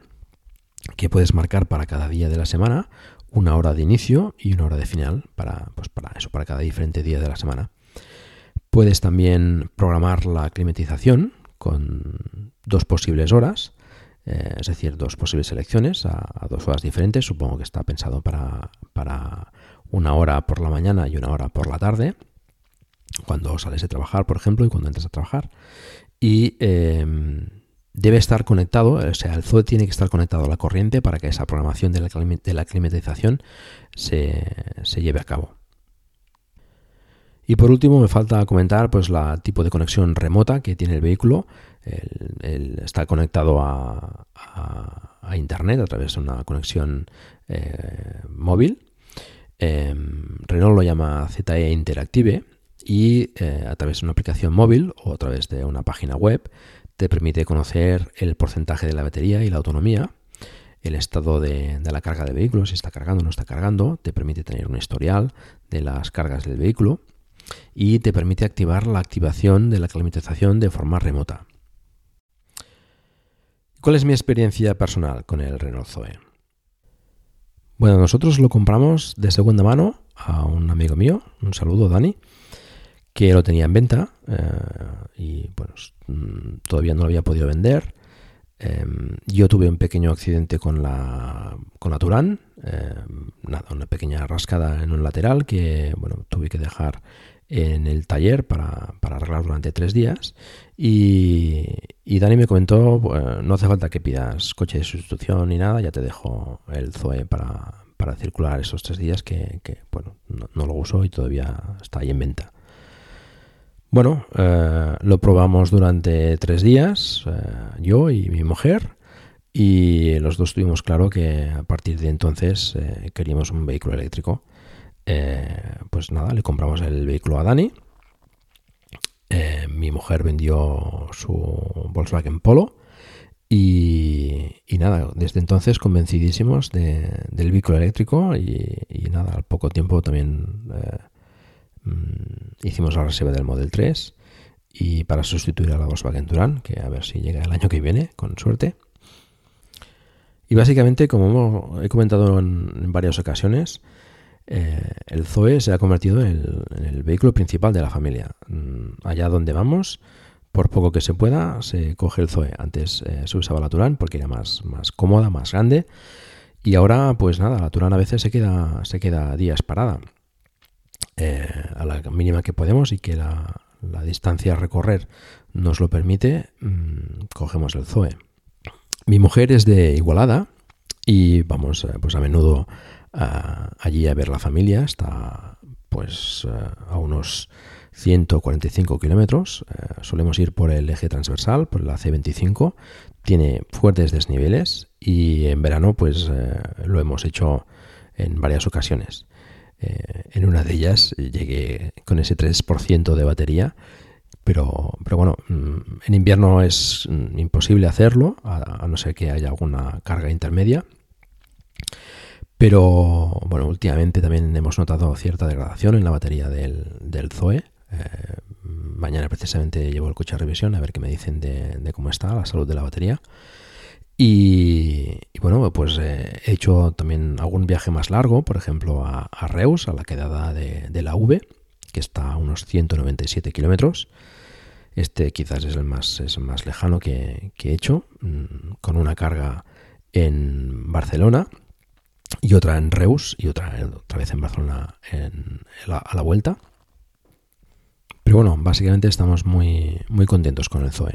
que puedes marcar para cada día de la semana una hora de inicio y una hora de final para, pues para eso, para cada diferente día de la semana. Puedes también programar la climatización con dos posibles horas, eh, es decir, dos posibles selecciones a, dos horas diferentes. Supongo que está pensado para, para, una hora por la mañana y una hora por la tarde, cuando sales de trabajar, por ejemplo, y cuando entras a trabajar. Y em, debe estar conectado, o sea, el Zoe tiene que estar conectado a la corriente para que esa programación de la, climatización se, lleve a cabo. Y por último me falta comentar pues la tipo de conexión remota que tiene el vehículo. está conectado a, internet a través de una conexión eh, móvil. Em, Renault lo llama ZE Interactive y eh, a través de una aplicación móvil o a través de una página web te permite conocer el porcentaje de la batería y la autonomía, el estado de, la carga del vehículo, si está cargando o no está cargando, te permite tener un historial de las cargas del vehículo y te permite activar la activación de la climatización de forma remota. ¿Cuál es mi experiencia personal con el Renault Zoe? Bueno, nosotros lo compramos de segunda mano a un amigo mío, un saludo Dani, que lo tenía en venta eh, y bueno, mm, todavía no lo había podido vender. Em, yo tuve un pequeño accidente con la, con la Turán, em, nada, una pequeña rascada en un lateral que bueno, tuve que dejar en el taller para, arreglar durante tres días y, Dani me comentó, no hace falta que pidas coche de sustitución ni nada, ya te dejo el Zoe para, circular esos tres días que, bueno, no, lo uso y todavía está ahí en venta. Bueno, eh, lo probamos durante tres días, eh, yo y mi mujer, y los dos tuvimos claro que a partir de entonces eh, queríamos un vehículo eléctrico. pues nada, le compramos el vehículo a Dani. mi mujer vendió su Volkswagen Polo. Y, nada, desde entonces convencidísimos del vehículo eléctrico y, nada, al poco tiempo también Mm, hicimos la reserva del Model 3 y para sustituir a la Volkswagen Touran, que a ver si llega el año que viene, con suerte. Y básicamente, como he comentado en, varias ocasiones, eh, el Zoe se ha convertido en el, vehículo principal de la familia. Mm, allá donde vamos, por poco que se pueda, se coge el Zoe. Antes eh, se usaba la Touran porque era más, más cómoda, más grande. Y ahora, pues nada, la Touran a veces se queda, se queda días parada. Eh, a la mínima que podemos y que la, distancia a recorrer nos lo permite, mm, cogemos el Zoe. Mi mujer es de Igualada y vamos eh, pues a menudo allí a ver la familia. Está pues eh, a unos 145 kilómetros. solemos ir por el eje transversal, por la C25. Tiene fuertes desniveles y en verano pues lo hemos hecho en varias ocasiones. Eh, en una de ellas llegué con ese 3% de batería, pero, pero bueno, mm, en invierno es mm, imposible hacerlo, a, no ser que haya alguna carga intermedia. Pero bueno, últimamente también hemos notado cierta degradación en la batería del, Zoe. Eh, mañana precisamente llevo el coche a revisión a ver qué me dicen de cómo está la salud de la batería. Y, bueno, pues eh, he hecho también algún viaje más largo, por ejemplo a, Reus, a la quedada de, la V, que está a unos 197 kilómetros. Este quizás es el más, es más lejano que, he hecho, mm, con una carga en Barcelona y otra en Reus y otra, otra vez en Barcelona a la vuelta. Pero bueno, básicamente estamos muy, muy contentos con el Zoe.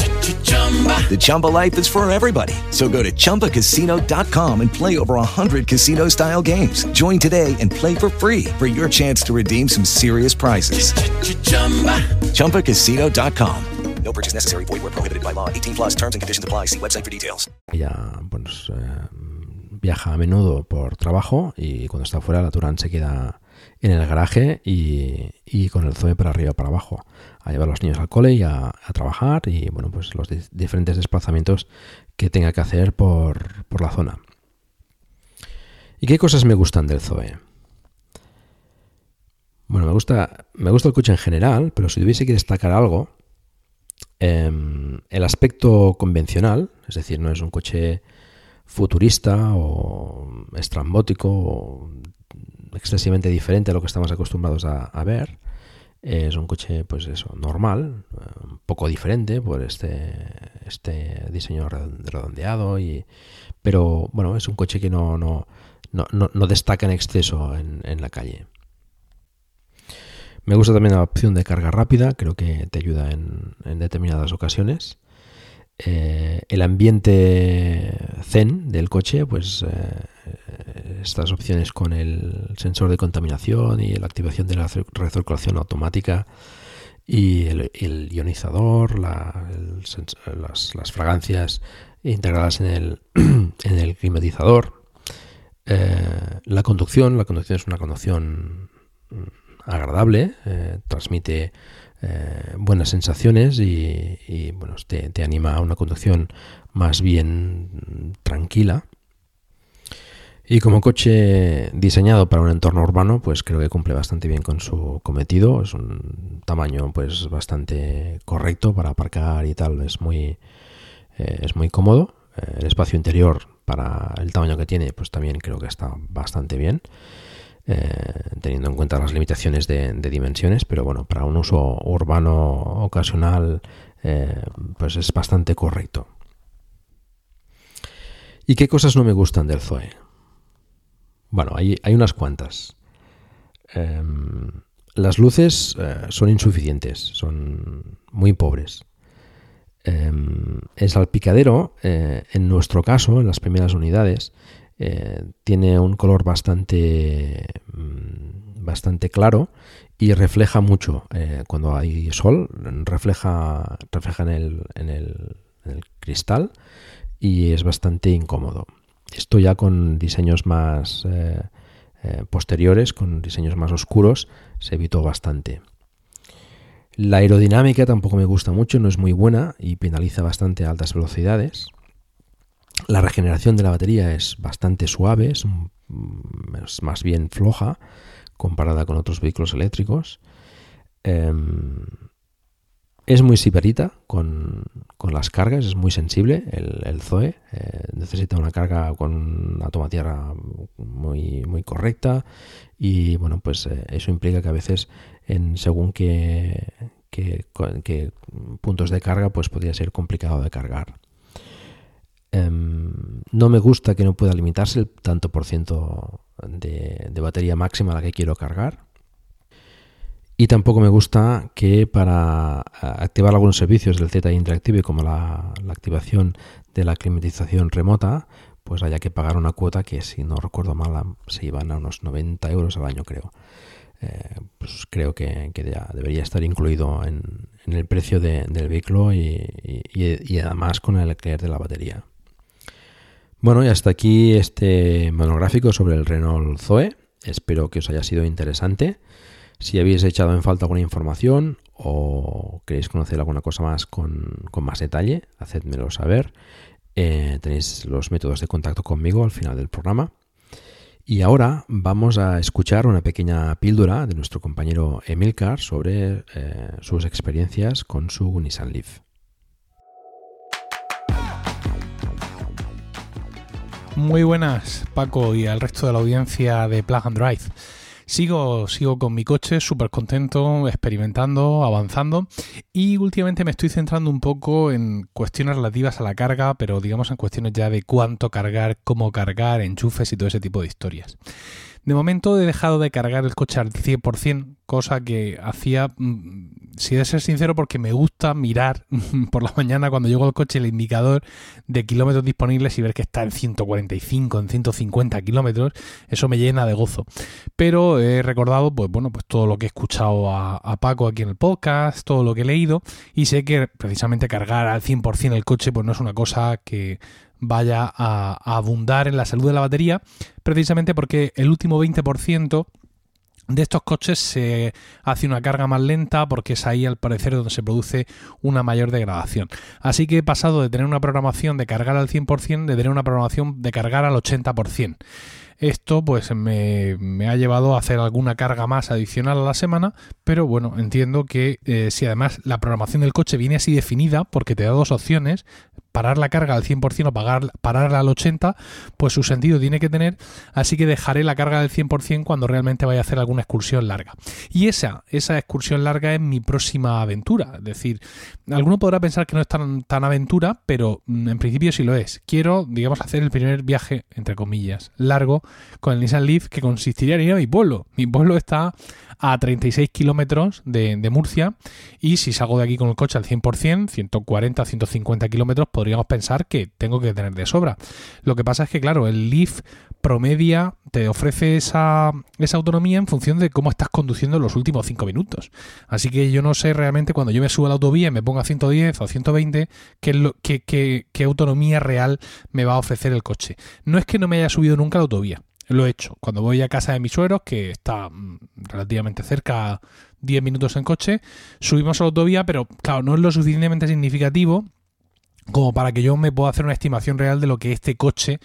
The Chumba life is for everybody. So go to ChumbaCasino.com and play over 100 casino style games. Join today and play for free for your chance to redeem some serious prizes. Ch-ch-chumba. ChumbaCasino.com. No purchase necessary. Void where prohibited by law. 18 plus terms and conditions apply. See website for details. Ella pues, eh, viaja a menudo por trabajo y cuando está fuera la Turán se queda en el garaje y, y con el Zoe para arriba para abajo a llevar a los niños al cole y a, trabajar y bueno, pues los diferentes desplazamientos que tenga que hacer por, por, la zona. ¿Y qué cosas me gustan del Zoe? Bueno, me gusta, me gusta el coche en general, pero si tuviese que destacar algo, em, el aspecto convencional, es decir, no es un coche futurista o estrambótico o excesivamente diferente a lo que estamos acostumbrados a ver, es un coche, pues eso, normal, un poco diferente por este, este diseño redondeado, y, pero bueno, es un coche que no, no, no, no destaca en exceso en, la calle. Me gusta también la opción de carga rápida, creo que te ayuda en, en determinadas ocasiones. Eh, el ambiente zen del coche, pues eh, estas opciones con el sensor de contaminación y la activación de la recirculación automática y el, ionizador, las, fragancias integradas en el, en el climatizador, eh, la conducción, la conducción es una conducción mm, agradable, eh, transmite eh, buenas sensaciones y, bueno, te, te, anima a una conducción más bien tranquila. Y como coche diseñado para un entorno urbano, pues creo que cumple bastante bien con su cometido. Es un tamaño pues bastante correcto para aparcar y tal. Es muy, eh, es muy cómodo. Eh, el espacio interior para el tamaño que tiene, pues también creo que está bastante bien. Eh, teniendo en cuenta las limitaciones de, dimensiones, pero bueno, para un uso urbano ocasional, pues es bastante correcto. ¿Y qué cosas no me gustan del Zoe? Bueno, hay, unas cuantas. Em, las luces eh, son insuficientes, son muy pobres. Em, el salpicadero, eh, en nuestro caso, en las primeras unidades, eh, tiene un color bastante, mm, bastante claro y refleja mucho. cuando hay sol, refleja, refleja en el, en el cristal y es bastante incómodo. Esto ya con diseños más eh, eh, posteriores, con diseños más oscuros, se evitó bastante. La aerodinámica tampoco me gusta mucho, no es muy buena y penaliza bastante a altas velocidades. La regeneración de la batería es bastante suave, es, más bien floja comparada con otros vehículos eléctricos. Em, es muy siperita con, las cargas, es muy sensible el, Zoe. Eh, necesita una carga con una toma tierra muy, muy correcta y bueno, pues eh, eso implica que a veces en según qué, puntos de carga pues podría ser complicado de cargar. Em, no me gusta que no pueda limitarse el tanto por ciento de, de batería máxima a la que quiero cargar y tampoco me gusta que para eh, activar algunos servicios del Z Interactive, como la, activación de la climatización remota, pues haya que pagar una cuota que, si no recuerdo mal, se iban a unos 90 euros al año, creo. Eh, pues creo que, ya debería estar incluido en, el precio del vehículo y, y, además con el alquiler de la batería. Bueno, y hasta aquí este monográfico sobre el Renault Zoe. Espero que os haya sido interesante. Si habéis echado en falta alguna información o queréis conocer alguna cosa más con, más detalle, hacedmelo saber. Eh, tenéis los métodos de contacto conmigo al final del programa. Y ahora vamos a escuchar una pequeña píldora de nuestro compañero Emilcar sobre eh, sus experiencias con su Nissan Leaf. Muy buenas, Paco, y al resto de la audiencia de Plug and Drive. Sigo, sigo con mi coche, súper contento, experimentando, avanzando y últimamente me estoy centrando un poco en cuestiones relativas a la carga, pero digamos en cuestiones ya de cuánto cargar, cómo cargar, enchufes y todo ese tipo de historias. De momento he dejado de cargar el coche al 100%, cosa que hacía, si de ser sincero, porque me gusta mirar por la mañana cuando llego al coche el indicador de kilómetros disponibles y ver que está en 145, en 150 kilómetros. Eso me llena de gozo. Pero he recordado, pues bueno, pues todo lo que he escuchado a, a Paco aquí en el podcast, todo lo que he leído y sé que precisamente cargar al 100% el coche pues no es una cosa que vaya a, abundar en la salud de la batería, precisamente porque el último 20% de estos coches se hace una carga más lenta porque es ahí al parecer donde se produce una mayor degradación. Así que he pasado de tener una programación de cargar al 100% de tener una programación de cargar al 80%. Esto pues me, ha llevado a hacer alguna carga más adicional a la semana, pero bueno, entiendo que eh, si además la programación del coche viene así definida, porque te da dos opciones, parar la carga al 100% o pagar, pararla al 80%, pues su sentido tiene que tener, así que dejaré la carga del 100% cuando realmente vaya a hacer alguna excursión larga. Y esa, esa excursión larga es mi próxima aventura, es decir, alguno podrá pensar que no es tan, tan aventura, pero mm, en principio sí lo es. Quiero, digamos, hacer el primer viaje, entre comillas, largo con el Nissan Leaf que consistiría en ir a mi pueblo. Mi pueblo está a 36 kilómetros de, Murcia y si salgo de aquí con el coche al 100%, 140, 150 kilómetros, podríamos pensar que tengo que tener de sobra. Lo que pasa es que, claro, el Leaf promedia, te ofrece esa, autonomía en función de cómo estás conduciendo en los últimos 5 minutos. Así que yo no sé realmente cuando yo me subo a la autovía y me ponga a 110 o 120, qué, qué, qué autonomía real me va a ofrecer el coche. No es que no me haya subido nunca a la autovía lo he hecho. Cuando voy a casa de mis sueros, que está mm, relativamente cerca, 10 minutos en coche, subimos a la autovía, pero claro, no es lo suficientemente significativo como para que yo me pueda hacer una estimación real de lo que este coche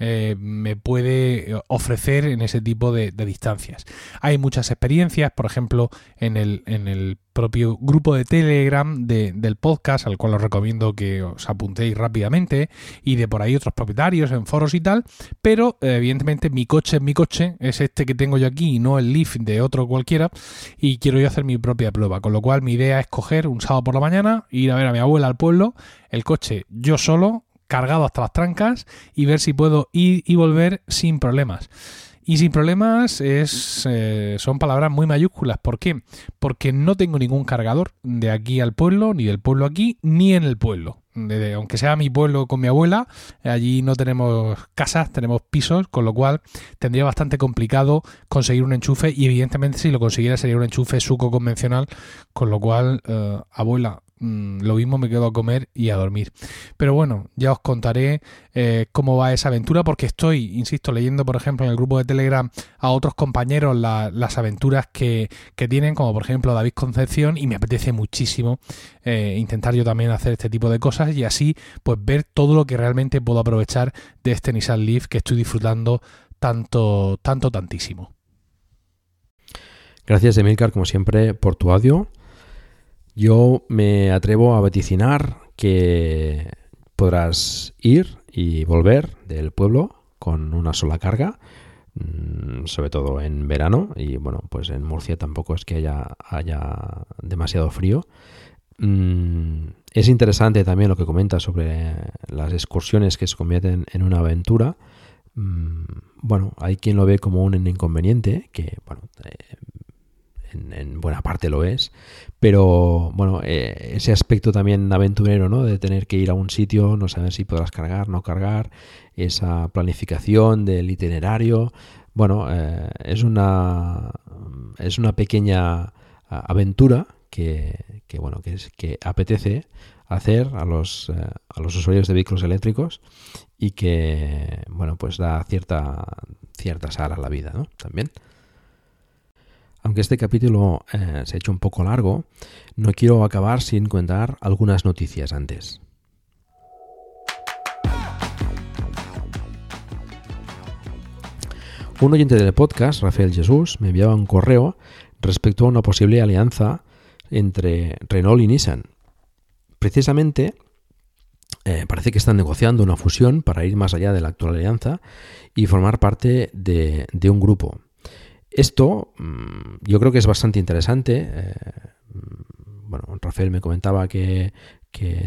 eh, me puede ofrecer en ese tipo de, distancias. Hay muchas experiencias, por ejemplo, en el, en el propio grupo de Telegram del podcast, al cual os recomiendo que os apuntéis rápidamente, y de por ahí otros propietarios en foros y tal, pero evidentemente mi coche es mi coche, es este que tengo yo aquí y no el Leaf de otro cualquiera, y quiero yo hacer mi propia prueba, con lo cual mi idea es coger un sábado por la mañana, ir a ver a mi abuela al pueblo, el coche yo solo, cargado hasta las trancas y ver si puedo ir y volver sin problemas. Y sin problemas es, eh, son palabras muy mayúsculas. ¿Por qué? Porque no tengo ningún cargador de aquí al pueblo, ni del pueblo aquí, ni en el pueblo. aunque sea mi pueblo con mi abuela, allí no tenemos casas, tenemos pisos, con lo cual tendría bastante complicado conseguir un enchufe y evidentemente si lo consiguiera sería un enchufe suco convencional, con lo cual, eh, abuela, Mm, lo mismo me quedo a comer y a dormir. Pero bueno, ya os contaré eh, cómo va esa aventura porque estoy, insisto, leyendo por ejemplo en el grupo de Telegram a otros compañeros las aventuras que, tienen, como por ejemplo David Concepción, y me apetece muchísimo eh, intentar yo también hacer este tipo de cosas y así pues ver todo lo que realmente puedo aprovechar de este Nissan Leaf que estoy disfrutando tanto, tanto, tantísimo. Gracias, Emilcar, como siempre, por tu audio. Yo me atrevo a vaticinar que podrás ir y volver del pueblo con una sola carga, mm, sobre todo en verano, y bueno, pues en Murcia tampoco es que haya, haya demasiado frío. Mm, es interesante también lo que comenta sobre las excursiones que se convierten en una aventura. Mm, bueno, hay quien lo ve como un inconveniente, que bueno, en, buena parte lo es, pero bueno, eh, ese aspecto también aventurero, ¿no? De tener que ir a un sitio, no saber si podrás cargar, no cargar, esa planificación del itinerario, bueno, eh, es una es una pequeña aventura que, que bueno que, es, que apetece hacer a los, eh, a los usuarios de vehículos eléctricos y que bueno pues da cierta cierta sal a la vida ¿no? también aunque este capítulo eh, se ha hecho un poco largo, no quiero acabar sin contar algunas noticias antes. Un oyente del podcast, Rafael Jesús, me enviaba un correo respecto a una posible alianza entre Renault y Nissan. Precisamente, eh, parece que están negociando una fusión para ir más allá de la actual alianza y formar parte de un grupo. Esto mm, yo creo que es bastante interesante. Eh, mm, bueno, Rafael me comentaba que,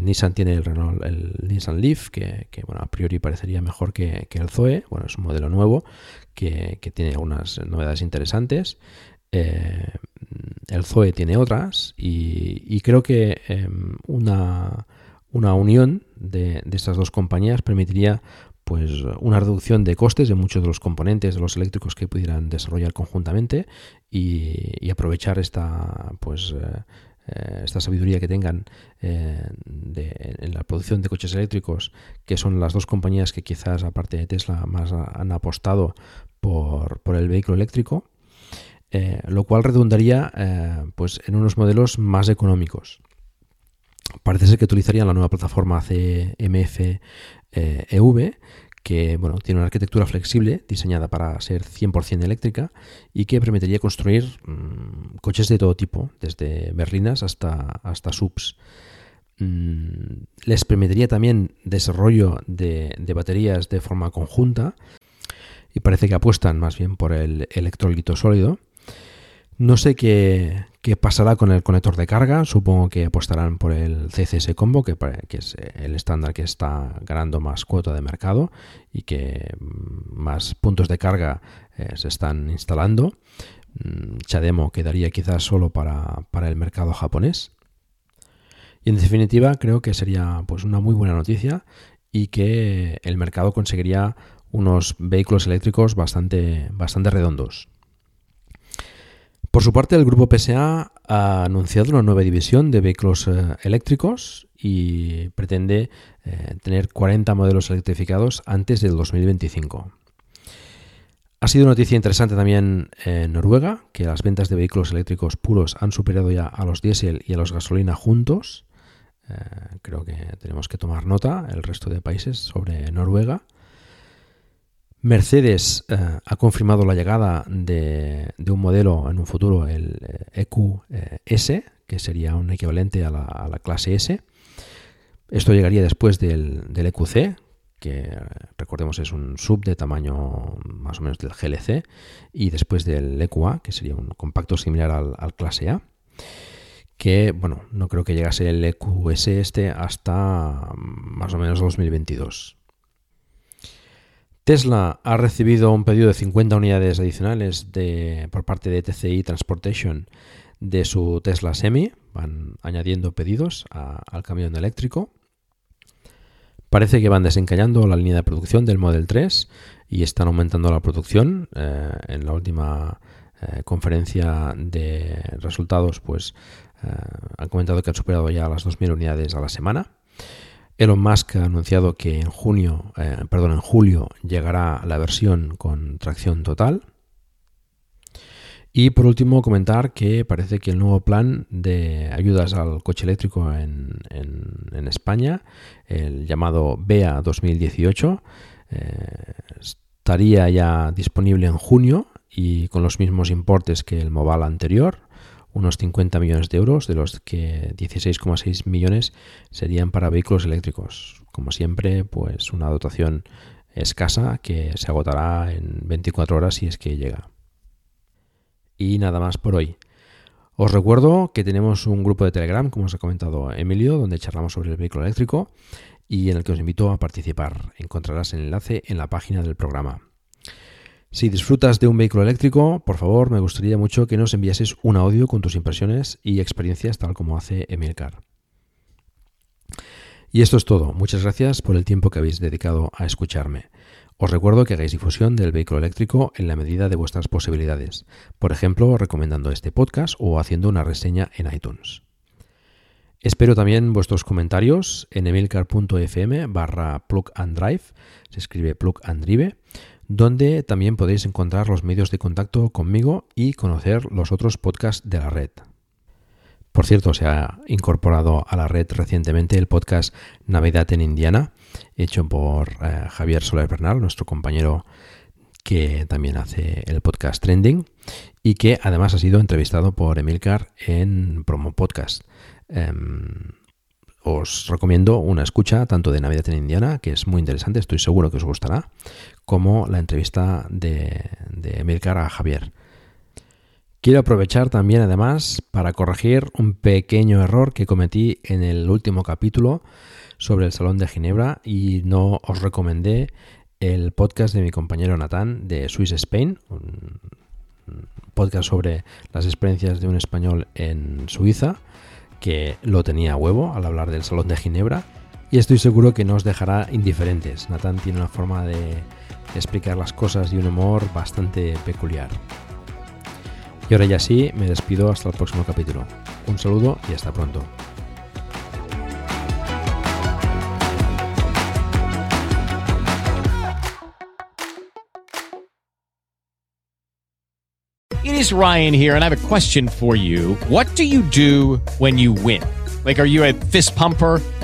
Nissan tiene el, Renault, el Nissan Leaf, que, bueno, a priori parecería mejor que, el Zoe. Bueno, es un modelo nuevo que, tiene algunas novedades interesantes. Eh, el Zoe tiene otras y, creo que em, una, una, unión de, de, estas dos compañías permitiría pues una reducción de costes de muchos de los componentes de los eléctricos que pudieran desarrollar conjuntamente y, aprovechar esta pues eh, eh, esta sabiduría que tengan eh, en la producción de coches eléctricos que son las dos compañías que quizás aparte de Tesla más han apostado por, el vehículo eléctrico lo cual redundaría pues en unos modelos más económicos. Parece ser que utilizarían la nueva plataforma CMF eh, e que bueno, tiene una arquitectura flexible diseñada para ser 100% eléctrica y que permitiría construir mm, coches de todo tipo, desde berlinas hasta, hasta subs. Mm, les permitiría también desarrollo de, baterías de forma conjunta y parece que apuestan más bien por el electrolito sólido. No sé qué, ¿Qué pasará con el conector de carga? Supongo que apostarán por el CCS Combo, que, es el estándar que está ganando más cuota de mercado y que mm, más puntos de carga eh, se están instalando. Mm, Chademo quedaría quizás solo para, para, el mercado japonés. Y en definitiva creo que sería pues una muy buena noticia y que el mercado conseguiría unos vehículos eléctricos bastante, bastante redondos. Por su parte, el grupo PSA ha anunciado una nueva división de vehículos eh, eléctricos y pretende eh, tener 40 modelos electrificados antes del 2025. Ha sido noticia interesante también en Noruega, que las ventas de vehículos eléctricos puros han superado ya a los diésel y a los gasolina juntos. Eh, creo que tenemos que tomar nota el resto de países sobre Noruega. Mercedes eh, ha confirmado la llegada de, un modelo en un futuro, el EQS, eh, e que sería un equivalente a la, clase S. Esto llegaría después del, EQC, que recordemos es un sub de tamaño más o menos del GLC, y después del EQA, que sería un compacto similar al, al clase A que bueno, no creo que llegase el EQS este hasta más o menos 2022. Tesla ha recibido un pedido de 50 unidades adicionales por parte de TCI Transportation de su Tesla Semi. Van añadiendo pedidos al camión eléctrico. Parece que van desencallando la línea de producción del Model 3 y están aumentando la producción. Eh, en la última eh, conferencia de resultados, pues eh, han comentado que han superado ya las 2.000 unidades a la semana. Elon Musk ha anunciado que en junio, eh, perdón, en julio llegará la versión con tracción total. Y por último, comentar que parece que el nuevo plan de ayudas al coche eléctrico en, España, el llamado BEA 2018, eh, estaría ya disponible en junio y con los mismos importes que el Moval anterior unos 50 millones de euros, de los que 16,6 millones serían para vehículos eléctricos. Como siempre, pues una dotación escasa que se agotará en 24 horas si es que llega. Y nada más por hoy. Os recuerdo que tenemos un grupo de Telegram, como os ha comentado Emilio, donde charlamos sobre el vehículo eléctrico y en el que os invito a participar. Encontrarás el enlace en la página del programa. Si disfrutas de un vehículo eléctrico, por favor, me gustaría mucho que nos enviases un audio con tus impresiones y experiencias tal como hace Emilcar. Y esto es todo. Muchas gracias por el tiempo que habéis dedicado a escucharme. Os recuerdo que hagáis difusión del vehículo eléctrico en la medida de vuestras posibilidades, por ejemplo, recomendando este podcast o haciendo una reseña en iTunes. Espero también vuestros comentarios en emilcar.fm barra plug and drive, se escribe plug and drive, donde también podéis encontrar los medios de contacto conmigo y conocer los otros podcasts de la red. Por cierto, se ha incorporado a la red recientemente el podcast Navidad en Indiana, hecho por eh, Javier Soler Bernal, nuestro compañero que también hace el podcast Trending y que además ha sido entrevistado por Emilcar en Promo Podcast. Em, os recomiendo una escucha tanto de Navidad en Indiana, que es muy interesante, estoy seguro que os gustará, como la entrevista de, de Emilcar a Javier. Quiero aprovechar también además para corregir un pequeño error que cometí en el último capítulo sobre el Salón de Ginebra y no os recomendé el podcast de mi compañero Natán de Swiss Spain, un podcast sobre las experiencias de un español en Suiza que lo tenía a huevo al hablar del Salón de Ginebra y estoy seguro que no os dejará indiferentes. Nathan tiene una forma de explicar las cosas y un humor bastante peculiar. Y ahora ya sí, me despido hasta el próximo capítulo. Un saludo y hasta pronto. It is Ryan here and I have a question for you. What do you do when you win? Like are you a fist pumper?